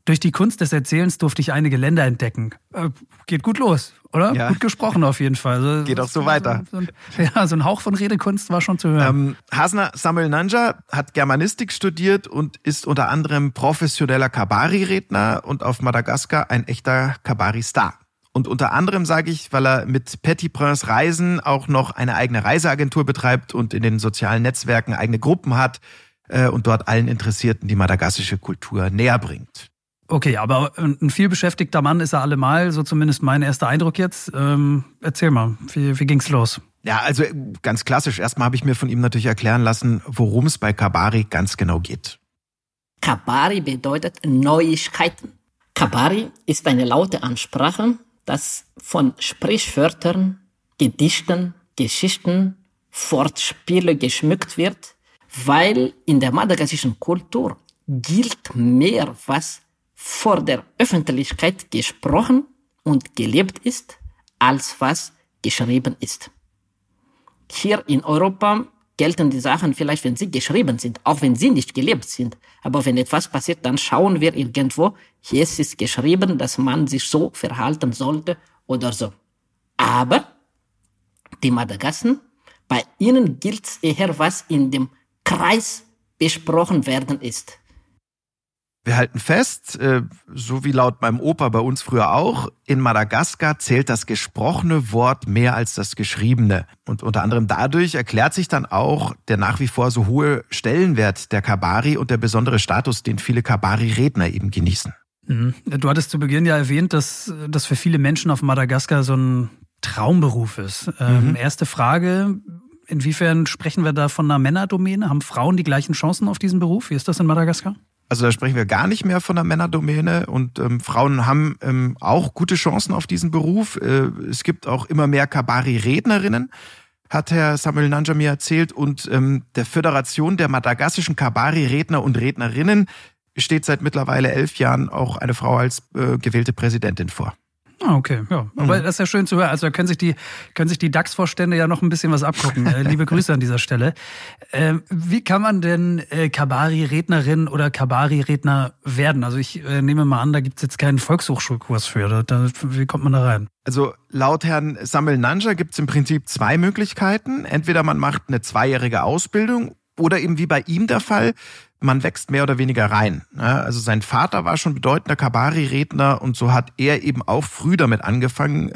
Speaker 3: Durch die Kunst des Erzählens durfte ich einige Länder entdecken. Äh, geht gut los, oder? Ja. Gut gesprochen auf jeden Fall. Also,
Speaker 2: geht auch so weiter.
Speaker 3: So ein, ja, so ein Hauch von Redekunst war schon zu hören.
Speaker 2: Ähm, Hasna Samuel Nanja hat Germanistik studiert und ist unter anderem professioneller Kabari-Redner und auf Madagaskar ein echter Kabari-Star. Und unter anderem sage ich, weil er mit Petit Prince Reisen auch noch eine eigene Reiseagentur betreibt und in den sozialen Netzwerken eigene Gruppen hat äh, und dort allen Interessierten die madagassische Kultur näher bringt.
Speaker 3: Okay, aber ein vielbeschäftigter Mann ist er allemal, so zumindest mein erster Eindruck jetzt. Ähm, erzähl mal, wie, wie ging's los?
Speaker 2: Ja, also ganz klassisch. Erstmal habe ich mir von ihm natürlich erklären lassen, worum es bei Kabari ganz genau geht.
Speaker 5: Kabari bedeutet Neuigkeiten. Kabari ist eine laute Ansprache, das von Sprichwörtern, Gedichten, Geschichten, Wortspiele geschmückt wird, weil in der madagassischen Kultur gilt mehr, was vor der Öffentlichkeit gesprochen und gelebt ist, als was geschrieben ist. Hier in Europa gelten die Sachen vielleicht, wenn sie geschrieben sind, auch wenn sie nicht gelebt sind. Aber wenn etwas passiert, dann schauen wir irgendwo, hier ist geschrieben, dass man sich so verhalten sollte oder so. Aber die Madagassen, bei ihnen gilt eher, was in dem Kreis besprochen werden ist.
Speaker 2: Wir halten fest, äh, so wie laut meinem Opa bei uns früher auch, in Madagaskar zählt das gesprochene Wort mehr als das geschriebene. Und unter anderem dadurch erklärt sich dann auch der nach wie vor so hohe Stellenwert der Kabari und der besondere Status, den viele Kabari-Redner eben genießen.
Speaker 3: Mhm. Du hattest zu Beginn ja erwähnt, dass das für viele Menschen auf Madagaskar so ein Traumberuf ist. Ähm, mhm. Erste Frage, inwiefern sprechen wir da von einer Männerdomäne? Haben Frauen die gleichen Chancen auf diesen Beruf? Wie ist das in Madagaskar?
Speaker 2: Also da sprechen wir gar nicht mehr von der Männerdomäne und ähm, Frauen haben ähm, auch gute Chancen auf diesen Beruf. Äh, es gibt auch immer mehr Kabari-Rednerinnen, hat Herr Samuel Nanja mir erzählt und ähm, der Föderation der madagassischen Kabari-Redner und Rednerinnen steht seit mittlerweile elf Jahren auch eine Frau als äh, gewählte Präsidentin vor.
Speaker 3: Ah, okay, ja. Aber mhm. das ist ja schön zu hören. Also können sich die, können sich die DAX-Vorstände ja noch ein bisschen was abgucken. Äh, liebe Grüße an dieser Stelle. Ähm, wie kann man denn äh, Kabari-Rednerin oder Kabari-Redner werden? Also ich äh, nehme mal an, da gibt es jetzt keinen Volkshochschulkurs für. Da, da, wie kommt man da rein?
Speaker 2: Also laut Herrn Samuel Nanja gibt es im Prinzip zwei Möglichkeiten. Entweder man macht eine zweijährige Ausbildung oder eben wie bei ihm der Fall, man wächst mehr oder weniger rein. Also sein Vater war schon bedeutender Kabari-Redner und so hat er eben auch früh damit angefangen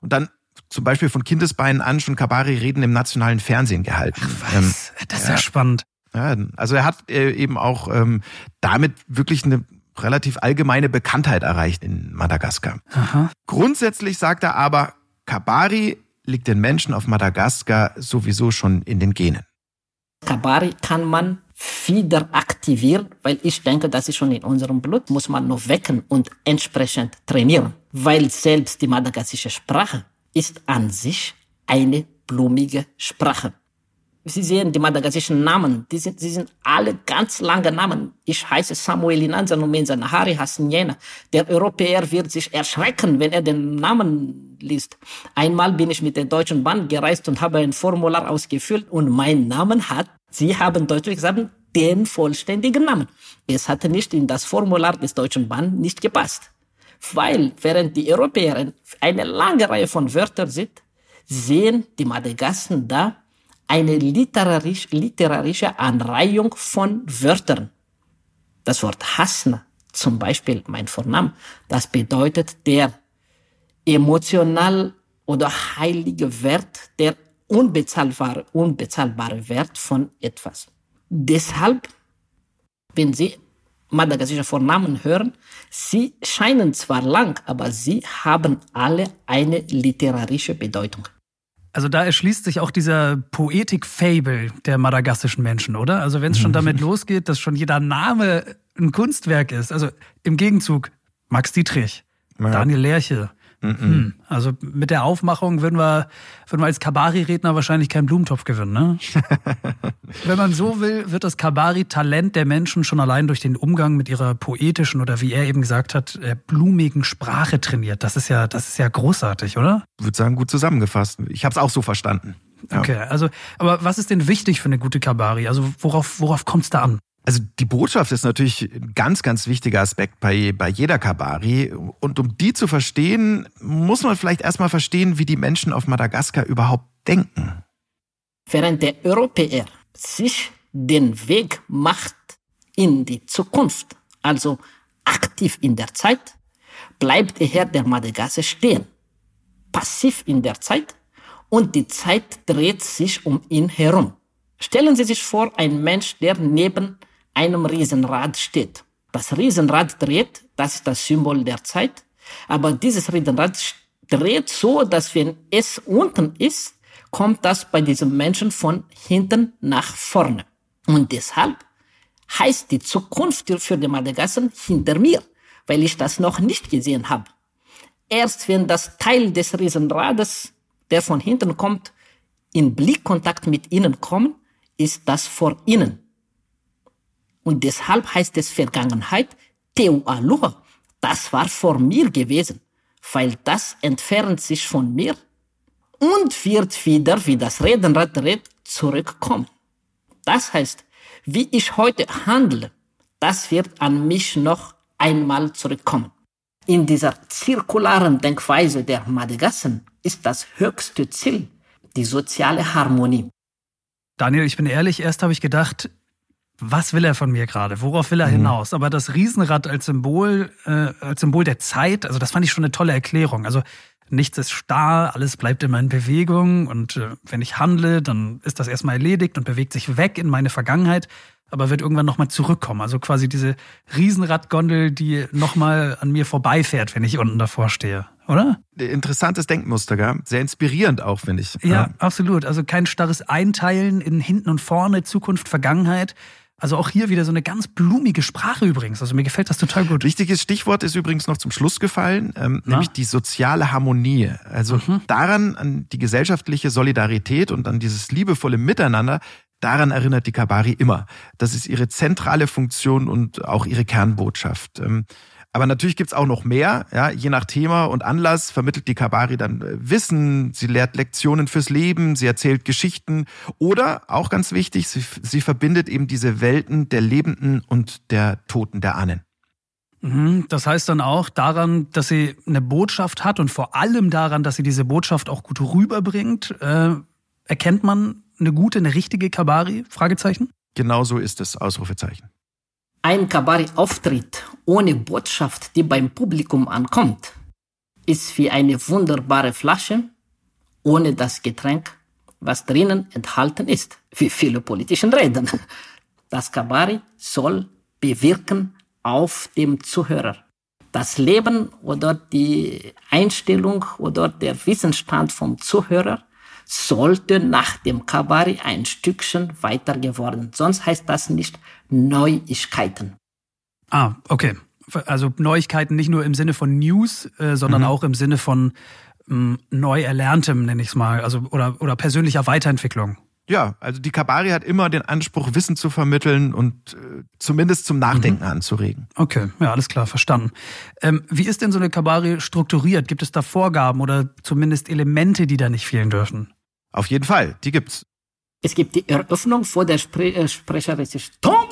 Speaker 2: und dann zum Beispiel von Kindesbeinen an schon Kabari-Reden im nationalen Fernsehen gehalten.
Speaker 3: Ach, was? das ist ja, ja spannend.
Speaker 2: Ja, also er hat äh, eben auch ähm, damit wirklich eine relativ allgemeine Bekanntheit erreicht in Madagaskar. Aha. Grundsätzlich sagt er aber, Kabari liegt den Menschen auf Madagaskar sowieso schon in den Genen.
Speaker 5: Kabari kann man wieder aktivieren, weil ich denke, das ist schon in unserem Blut, muss man noch wecken und entsprechend trainieren. Weil selbst die madagassische Sprache ist an sich eine blumige Sprache. Sie sehen die madagassischen Namen, die sind, sie sind alle ganz lange Namen. Ich heiße Samuel Inanza Numenza Nahari Hasnyena. Der Europäer wird sich erschrecken, wenn er den Namen liest. Einmal bin ich mit der Deutschen Bahn gereist und habe ein Formular ausgefüllt und mein Name hat Sie haben deutlich gesagt, den vollständigen Namen. Es hatte nicht in das Formular des Deutschen Bahn nicht gepasst. Weil, während die Europäer eine lange Reihe von Wörtern sind, sehen die Madagassen da eine literarisch, literarische Anreihung von Wörtern. Das Wort Hasna, zum Beispiel mein Vorname, das bedeutet der emotional oder heilige Wert der unbezahlbare, unbezahlbare Wert von etwas. Deshalb, wenn Sie madagassische Vornamen hören, sie scheinen zwar lang, aber sie haben alle eine literarische Bedeutung.
Speaker 3: Also da erschließt sich auch dieser Poetik-Fable der madagassischen Menschen, oder? Also wenn es schon damit losgeht, dass schon jeder Name ein Kunstwerk ist. Also im Gegenzug Max Dietrich, ja. Daniel Lerche, hm. Also mit der Aufmachung würden wir, würden wir als Kabari-Redner wahrscheinlich keinen Blumentopf gewinnen. Ne? Wenn man so will, wird das Kabari-Talent der Menschen schon allein durch den Umgang mit ihrer poetischen oder wie er eben gesagt hat, äh, blumigen Sprache trainiert. Das ist ja, das ist ja großartig, oder?
Speaker 2: Ich würde sagen, gut zusammengefasst. Ich habe es auch so verstanden.
Speaker 3: Ja. Okay, also, aber was ist denn wichtig für eine gute Kabari? Also worauf, worauf kommt es da an?
Speaker 2: Also die Botschaft ist natürlich ein ganz, ganz wichtiger Aspekt bei, bei jeder Kabari. Und um die zu verstehen, muss man vielleicht erstmal verstehen, wie die Menschen auf Madagaskar überhaupt denken.
Speaker 5: Während der Europäer sich den Weg macht in die Zukunft, also aktiv in der Zeit, bleibt er der Madagaskar stehen, passiv in der Zeit und die Zeit dreht sich um ihn herum. Stellen Sie sich vor, ein Mensch, der neben einem Riesenrad steht. Das Riesenrad dreht, das ist das Symbol der Zeit, aber dieses Riesenrad dreht so, dass wenn es unten ist, kommt das bei diesem Menschen von hinten nach vorne. Und deshalb heißt die Zukunft für die Madagassen hinter mir, weil ich das noch nicht gesehen habe. Erst wenn das Teil des Riesenrades, der von hinten kommt, in Blickkontakt mit ihnen kommt, ist das vor ihnen. Und deshalb heißt es Vergangenheit, Teu Aloha. Das war vor mir gewesen, weil das entfernt sich von mir und wird wieder, wie das Redenrad dreht, zurückkommen. Das heißt, wie ich heute handle, das wird an mich noch einmal zurückkommen. In dieser zirkularen Denkweise der Madagassen ist das höchste Ziel die soziale Harmonie.
Speaker 3: Daniel, ich bin ehrlich, erst habe ich gedacht, was will er von mir gerade? Worauf will er mhm. hinaus? Aber das Riesenrad als Symbol, äh, als Symbol der Zeit, also das fand ich schon eine tolle Erklärung. Also nichts ist starr, alles bleibt immer in Bewegung und äh, wenn ich handle, dann ist das erstmal erledigt und bewegt sich weg in meine Vergangenheit aber wird irgendwann nochmal zurückkommen. Also quasi diese Riesenradgondel, die nochmal an mir vorbeifährt, wenn ich unten davor stehe, oder?
Speaker 2: Interessantes Denkmuster, gell? Sehr inspirierend auch, finde ich.
Speaker 3: Ja, ja, absolut. Also kein starres Einteilen in hinten und vorne, Zukunft, Vergangenheit. Also auch hier wieder so eine ganz blumige Sprache übrigens. Also mir gefällt das total gut.
Speaker 2: Wichtiges Stichwort ist übrigens noch zum Schluss gefallen, ähm, nämlich die soziale Harmonie. Also mhm. daran, an die gesellschaftliche Solidarität und an dieses liebevolle Miteinander, Daran erinnert die Kabari immer. Das ist ihre zentrale Funktion und auch ihre Kernbotschaft. Ähm, aber natürlich gibt's auch noch mehr. Ja, je nach Thema und Anlass vermittelt die Kabari dann äh, Wissen, sie lehrt Lektionen fürs Leben, sie erzählt Geschichten oder, auch ganz wichtig, sie, sie verbindet eben diese Welten der Lebenden und der Toten, der Ahnen.
Speaker 3: Mhm, das heißt dann auch daran, dass sie eine Botschaft hat und vor allem daran, dass sie diese Botschaft auch gut rüberbringt, äh, erkennt man eine gute, eine richtige Kabari? Fragezeichen?
Speaker 2: Genau so ist es, Ausrufezeichen.
Speaker 5: Ein Kabari-Auftritt ohne Botschaft, die beim Publikum ankommt, ist wie eine wunderbare Flasche ohne das Getränk, was drinnen enthalten ist, wie viele politischen Reden. Das Kabari soll bewirken auf dem Zuhörer. Das Leben oder die Einstellung oder der Wissensstand vom Zuhörer sollte nach dem Kabari ein Stückchen weiter geworden. Sonst heißt das nicht Neuigkeiten.
Speaker 3: Ah, okay. Also Neuigkeiten nicht nur im Sinne von News, äh, sondern mhm. auch im Sinne von ähm, neu erlerntem, nenne ich es mal, also oder oder persönlicher Weiterentwicklung.
Speaker 2: Ja, also die Kabari hat immer den Anspruch, Wissen zu vermitteln und äh, zumindest zum Nachdenken mhm. anzuregen.
Speaker 3: Okay, ja, alles klar, verstanden. Ähm, wie ist denn so eine Kabari strukturiert? Gibt es da Vorgaben oder zumindest Elemente, die da nicht fehlen dürfen?
Speaker 2: Auf jeden Fall, die gibt's.
Speaker 5: Es gibt die Eröffnung vor der Spre äh, Sprecherin. Tom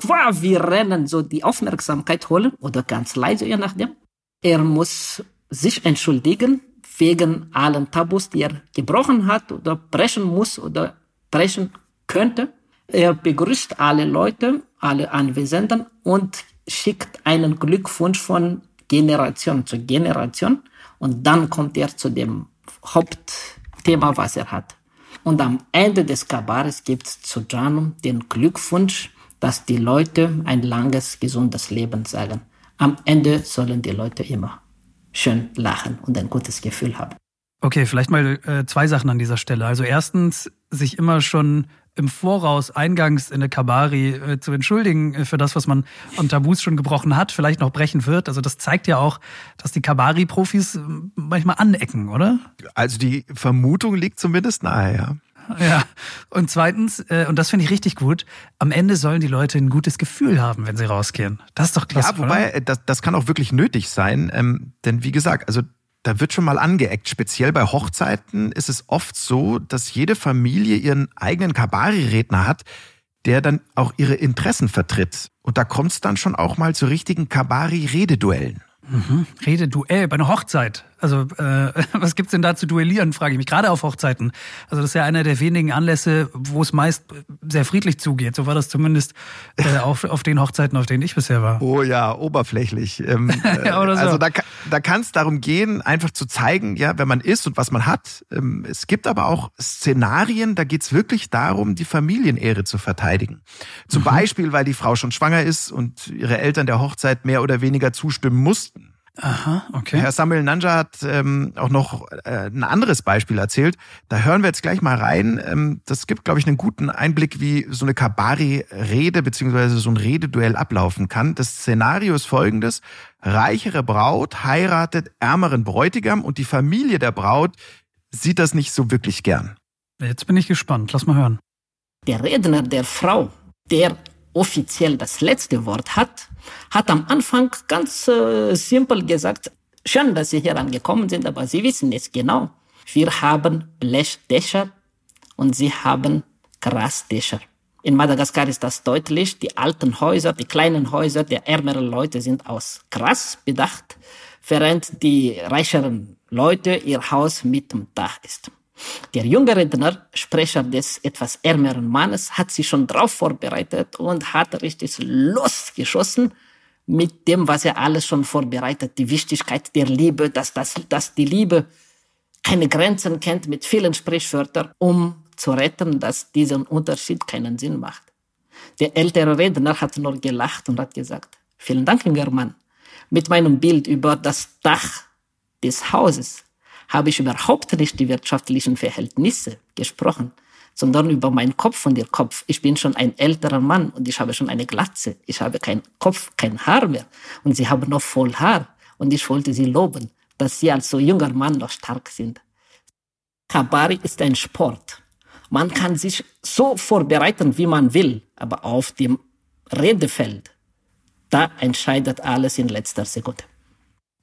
Speaker 5: Qua. Wir rennen so die Aufmerksamkeit holen oder ganz leise, je nachdem. Er muss sich entschuldigen wegen allen Tabus, die er gebrochen hat oder brechen muss oder brechen könnte. Er begrüßt alle Leute, alle Anwesenden und schickt einen Glückwunsch von Generation zu Generation. Und dann kommt er zu dem Haupt Thema, was er hat. Und am Ende des Kabares gibt es zu Janum den Glückwunsch, dass die Leute ein langes, gesundes Leben sagen. Am Ende sollen die Leute immer schön lachen und ein gutes Gefühl haben.
Speaker 3: Okay, vielleicht mal äh, zwei Sachen an dieser Stelle. Also erstens, sich immer schon im Voraus eingangs in der Kabari äh, zu entschuldigen äh, für das, was man an Tabus schon gebrochen hat, vielleicht noch brechen wird. Also das zeigt ja auch, dass die Kabari-Profis äh, manchmal anecken, oder?
Speaker 2: Also die Vermutung liegt zumindest nahe, ja.
Speaker 3: Ja, und zweitens, äh, und das finde ich richtig gut, am Ende sollen die Leute ein gutes Gefühl haben, wenn sie rausgehen. Das ist doch klasse.
Speaker 2: Ja, wobei, oder? Das, das kann auch wirklich nötig sein, ähm, denn wie gesagt, also da wird schon mal angeeckt. Speziell bei Hochzeiten ist es oft so, dass jede Familie ihren eigenen Kabari-Redner hat, der dann auch ihre Interessen vertritt. Und da kommt es dann schon auch mal zu richtigen Kabari-Rededuellen.
Speaker 3: Mhm. Rededuell bei einer Hochzeit. Also äh, was gibt's denn da zu duellieren, frage ich mich, gerade auf Hochzeiten. Also das ist ja einer der wenigen Anlässe, wo es meist sehr friedlich zugeht. So war das zumindest äh, auf, auf den Hochzeiten, auf denen ich bisher war.
Speaker 2: Oh ja, oberflächlich. Ähm, ja, oder so. Also da, da kann es darum gehen, einfach zu zeigen, ja, wer man ist und was man hat. Ähm, es gibt aber auch Szenarien, da geht's wirklich darum, die Familienehre zu verteidigen. Zum mhm. Beispiel, weil die Frau schon schwanger ist und ihre Eltern der Hochzeit mehr oder weniger zustimmen mussten.
Speaker 3: Aha, okay.
Speaker 2: Herr Samuel Nanja hat ähm, auch noch äh, ein anderes Beispiel erzählt. Da hören wir jetzt gleich mal rein. Ähm, das gibt, glaube ich, einen guten Einblick, wie so eine Kabari-Rede beziehungsweise so ein Rededuell ablaufen kann. Das Szenario ist folgendes. Reichere Braut heiratet ärmeren Bräutigam und die Familie der Braut sieht das nicht so wirklich gern.
Speaker 3: Jetzt bin ich gespannt. Lass mal hören.
Speaker 5: Der Redner der Frau, der offiziell das letzte Wort hat, hat am Anfang ganz äh, simpel gesagt, schön, dass Sie hier angekommen sind, aber Sie wissen es genau. Wir haben Blechdächer und sie haben Grasdächer. In Madagaskar ist das deutlich. Die alten Häuser, die kleinen Häuser der ärmeren Leute sind aus Gras bedacht, während die reicheren Leute ihr Haus mit dem Dach ist. Der junge Redner, Sprecher des etwas ärmeren Mannes, hat sich schon drauf vorbereitet und hat richtig losgeschossen mit dem, was er alles schon vorbereitet. Die Wichtigkeit der Liebe, dass, das, dass die Liebe keine Grenzen kennt mit vielen Sprichwörtern, um zu retten, dass dieser Unterschied keinen Sinn macht. Der ältere Redner hat nur gelacht und hat gesagt, vielen Dank, junger Mann. Mit meinem Bild über das Dach des Hauses habe ich überhaupt nicht die wirtschaftlichen Verhältnisse gesprochen, sondern über meinen Kopf und ihr Kopf. Ich bin schon ein älterer Mann und ich habe schon eine Glatze. Ich habe keinen Kopf, kein Haar mehr. Und sie haben noch voll Haar. Und ich wollte sie loben, dass sie als so junger Mann noch stark sind. Kabari ist ein Sport. Man kann sich so vorbereiten, wie man will, aber auf dem Redefeld, da entscheidet alles in letzter Sekunde.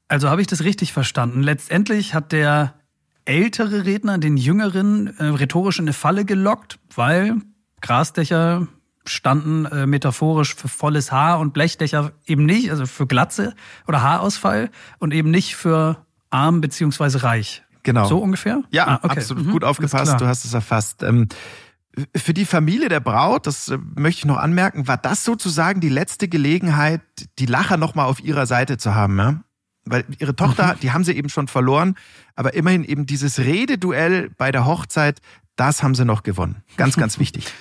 Speaker 3: Also habe ich das richtig verstanden. Letztendlich hat der ältere Redner den jüngeren äh, rhetorisch in eine Falle gelockt, weil Grasdächer standen äh, metaphorisch für volles Haar und Blechdächer eben nicht, also für Glatze oder Haarausfall und eben nicht für arm beziehungsweise reich.
Speaker 2: Genau.
Speaker 3: So ungefähr?
Speaker 2: Ja, ah, okay. absolut mhm. gut aufgepasst. Du hast es erfasst. Ähm, für die Familie der Braut, das äh, möchte ich noch anmerken, war das sozusagen die letzte Gelegenheit, die Lacher nochmal auf ihrer Seite zu haben. Ja? Weil ihre Tochter, mhm. die haben sie eben schon verloren, aber immerhin eben dieses Rededuell bei der Hochzeit, das haben sie noch gewonnen. Ganz, ganz wichtig.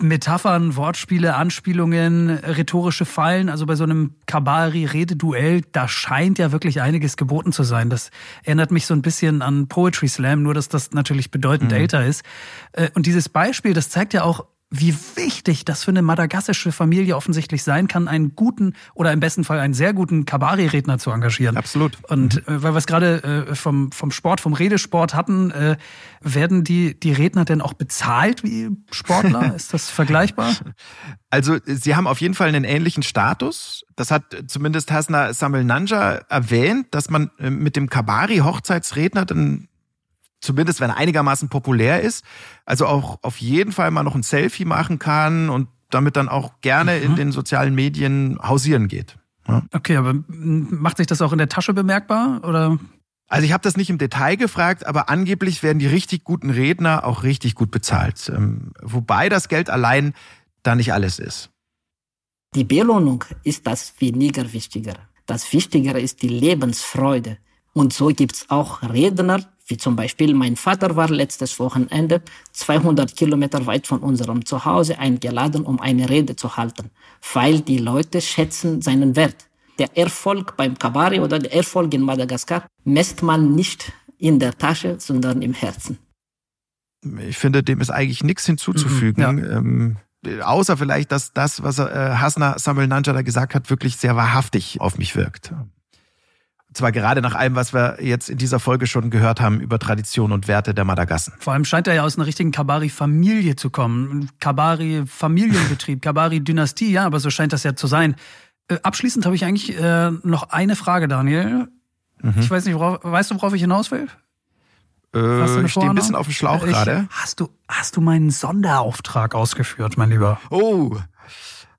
Speaker 3: Metaphern, Wortspiele, Anspielungen, rhetorische Fallen, also bei so einem Kabari-Rededuell, da scheint ja wirklich einiges geboten zu sein. Das erinnert mich so ein bisschen an Poetry Slam, nur dass das natürlich bedeutend mhm. älter ist. Äh, und dieses Beispiel, das zeigt ja auch, wie wichtig das für eine madagassische Familie offensichtlich sein kann, einen guten oder im besten Fall einen sehr guten Kabari-Redner zu engagieren.
Speaker 2: Absolut.
Speaker 3: Und äh, weil wir es gerade äh, vom, vom Sport, vom Redesport hatten, äh, werden die, die Redner denn auch bezahlt wie Sportler? Ist das vergleichbar?
Speaker 2: Also sie haben auf jeden Fall einen ähnlichen Status. Das hat zumindest Hasna Samuel Nanja erwähnt, dass man äh, mit dem Kabari-Hochzeitsredner dann zumindest wenn er einigermaßen populär ist, also auch auf jeden Fall mal noch ein Selfie machen kann und damit dann auch gerne mhm. in den sozialen Medien hausieren geht.
Speaker 3: Ja. Okay, aber macht sich das auch in der Tasche bemerkbar oder?
Speaker 2: Also ich habe das nicht im Detail gefragt, aber angeblich werden die richtig guten Redner auch richtig gut bezahlt. Ähm, wobei das Geld allein da nicht alles ist.
Speaker 5: Die Belohnung ist das weniger Wichtigere. Das Wichtigere ist die Lebensfreude. Und so gibt's auch Redner, wie zum Beispiel mein Vater war letztes Wochenende 200 Kilometer weit von unserem Zuhause eingeladen, um eine Rede zu halten, weil die Leute schätzen seinen Wert. Der Erfolg beim Kabari oder der Erfolg in Madagaskar messt man nicht in der Tasche, sondern im Herzen.
Speaker 2: Ich finde, dem ist eigentlich nichts hinzuzufügen. Mhm, ja. ähm, außer vielleicht, dass das, was äh, Hasna Samuel Nanja da gesagt hat, wirklich sehr wahrhaftig auf mich wirkt. Zwar gerade nach allem, was wir jetzt in dieser Folge schon gehört haben über Tradition und Werte der Madagassen.
Speaker 3: Vor allem scheint er ja aus einer richtigen Kabari-Familie zu kommen. Kabari-Familienbetrieb, Kabari-Dynastie, ja, aber so scheint das ja zu sein. Äh, abschließend habe ich eigentlich äh, noch eine Frage, Daniel. Mhm. Ich weiß nicht, worauf, weißt du, worauf ich hinaus will?
Speaker 2: Äh, ich stehe ein bisschen auf dem Schlauch gerade.
Speaker 3: Hast du, hast du meinen Sonderauftrag ausgeführt, mein Lieber?
Speaker 2: Oh,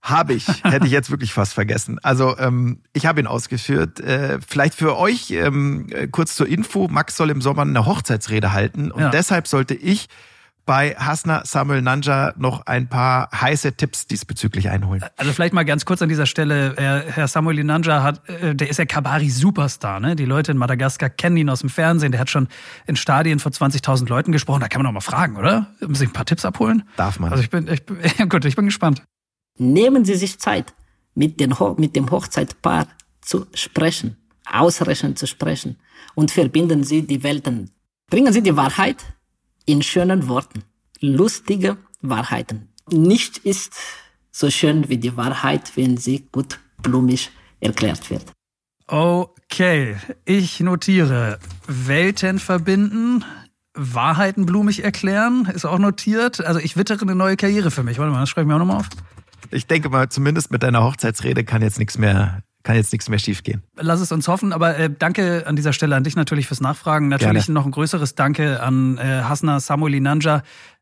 Speaker 2: habe ich, hätte ich jetzt wirklich fast vergessen. Also ähm, ich habe ihn ausgeführt. Äh, vielleicht für euch ähm, äh, kurz zur Info, Max soll im Sommer eine Hochzeitsrede halten und ja. deshalb sollte ich bei Hasna Samuel Nanja noch ein paar heiße Tipps diesbezüglich einholen.
Speaker 3: Also vielleicht mal ganz kurz an dieser Stelle, Herr Samuel Nanja hat, äh, der ist ja Kabari-Superstar, ne? Die Leute in Madagaskar kennen ihn aus dem Fernsehen, der hat schon in Stadien vor 20.000 Leuten gesprochen, da kann man auch mal fragen, oder? Muss ich ein paar Tipps abholen?
Speaker 2: Darf man.
Speaker 3: Also ich bin, ich, gut, ich bin gespannt.
Speaker 5: Nehmen Sie sich Zeit, mit, den, mit dem Hochzeitpaar zu sprechen, ausreichend zu sprechen und verbinden Sie die Welten. Bringen Sie die Wahrheit in schönen Worten, lustige Wahrheiten. Nicht ist so schön wie die Wahrheit, wenn sie gut blumig erklärt wird.
Speaker 3: Okay, ich notiere Welten verbinden, Wahrheiten blumig erklären, ist auch notiert. Also ich wittere eine neue Karriere für mich. Warte mal, das schreibe ich mir auch nochmal auf.
Speaker 2: Ich denke mal, zumindest mit deiner Hochzeitsrede kann jetzt nichts mehr kann jetzt nichts mehr schiefgehen.
Speaker 3: Lass es uns hoffen, aber äh, danke an dieser Stelle an dich natürlich fürs Nachfragen. Natürlich Gerne. noch ein größeres Danke an äh, Hasna Samueli Nanja.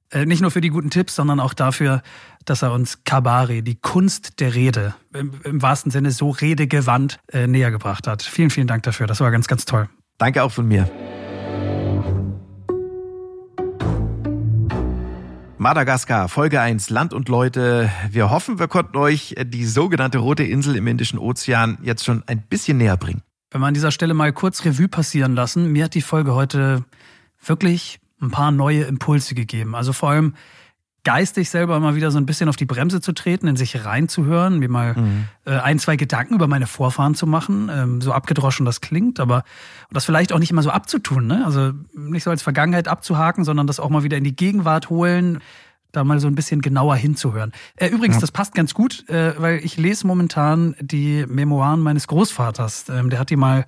Speaker 3: Äh, nicht nur für die guten Tipps, sondern auch dafür, dass er uns Kabari, die Kunst der Rede, im, im wahrsten Sinne so redegewandt äh, näher gebracht hat. Vielen, vielen Dank dafür. Das war ganz, ganz toll.
Speaker 2: Danke auch von mir. Madagaskar, Folge 1, Land und Leute. Wir hoffen, wir konnten euch die sogenannte Rote Insel im Indischen Ozean jetzt schon ein bisschen näher bringen.
Speaker 3: Wenn wir an dieser Stelle mal kurz Revue passieren lassen, mir hat die Folge heute wirklich ein paar neue Impulse gegeben. Also vor allem geistig selber mal wieder so ein bisschen auf die Bremse zu treten, in sich reinzuhören, mir mal mhm. äh, ein, zwei Gedanken über meine Vorfahren zu machen, ähm, so abgedroschen das klingt, aber das vielleicht auch nicht immer so abzutun, ne? Also nicht so als Vergangenheit abzuhaken, sondern das auch mal wieder in die Gegenwart holen, da mal so ein bisschen genauer hinzuhören. Äh, übrigens, ja. das passt ganz gut, äh, weil ich lese momentan die Memoiren meines Großvaters. Ähm, der hat die mal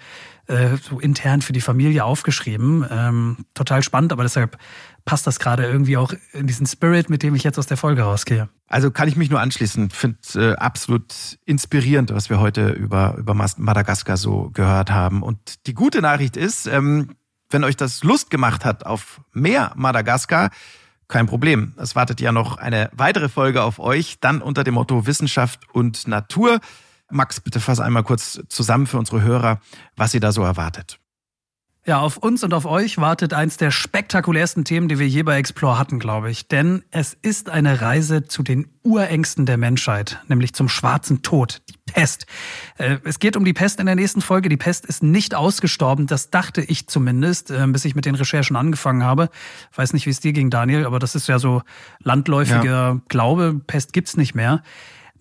Speaker 3: äh, so intern für die Familie aufgeschrieben. Ähm, total spannend, aber deshalb passt das gerade irgendwie auch in diesen Spirit, mit dem ich jetzt aus der Folge rausgehe.
Speaker 2: Also kann ich mich nur anschließen. Finde äh, absolut inspirierend, was wir heute über, über Madagaskar so gehört haben. Und die gute Nachricht ist, ähm, wenn euch das Lust gemacht hat auf mehr Madagaskar, kein Problem. Es wartet ja noch eine weitere Folge auf euch, dann unter dem Motto Wissenschaft und Natur. Max, bitte fass einmal kurz zusammen für unsere Hörer, was sie da so erwartet.
Speaker 3: Ja, auf uns und auf euch wartet eins der spektakulärsten Themen, die wir je bei Explore hatten, glaube ich. Denn es ist eine Reise zu den Urängsten der Menschheit, nämlich zum schwarzen Tod, die Pest. Äh, es geht um die Pest in der nächsten Folge. Die Pest ist nicht ausgestorben, das dachte ich zumindest, äh, bis ich mit den Recherchen angefangen habe. Weiß nicht, wie es dir ging, Daniel, aber das ist ja so landläufiger ja. Glaube, Pest gibt's nicht mehr.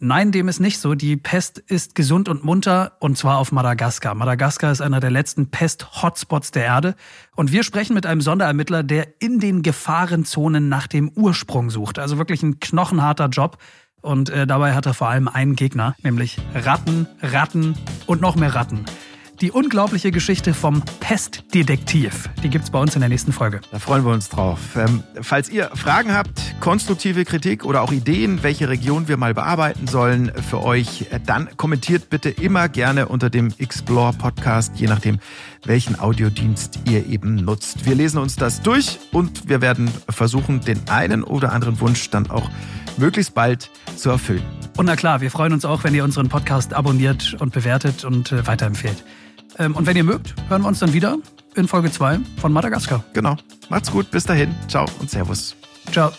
Speaker 3: Nein, dem ist nicht so. Die Pest ist gesund und munter und zwar auf Madagaskar. Madagaskar ist einer der letzten Pest-Hotspots der Erde und wir sprechen mit einem Sonderermittler, der in den Gefahrenzonen nach dem Ursprung sucht. Also wirklich ein knochenharter Job. Und äh, dabei hat er vor allem einen Gegner, nämlich Ratten, Ratten und noch mehr Ratten. Die unglaubliche Geschichte vom Pestdetektiv. Die gibt's bei uns in der nächsten Folge.
Speaker 2: Da freuen wir uns drauf. Ähm, falls ihr Fragen habt, konstruktive Kritik oder auch Ideen, welche Region wir mal bearbeiten sollen für euch, äh, dann kommentiert bitte immer gerne unter dem Explore Podcast, je nachdem, welchen Audiodienst ihr eben nutzt. Wir lesen uns das durch und wir werden versuchen, den einen oder anderen Wunsch dann auch möglichst bald zu erfüllen.
Speaker 3: Und na klar, wir freuen uns auch, wenn ihr unseren Podcast abonniert und bewertet und äh, weiterempfehlt. Ähm, und wenn ihr mögt, hören wir uns dann wieder in Folge 2 von Madagaskar.
Speaker 2: Genau. Macht's gut. Bis dahin. Ciao und Servus.
Speaker 3: Ciao.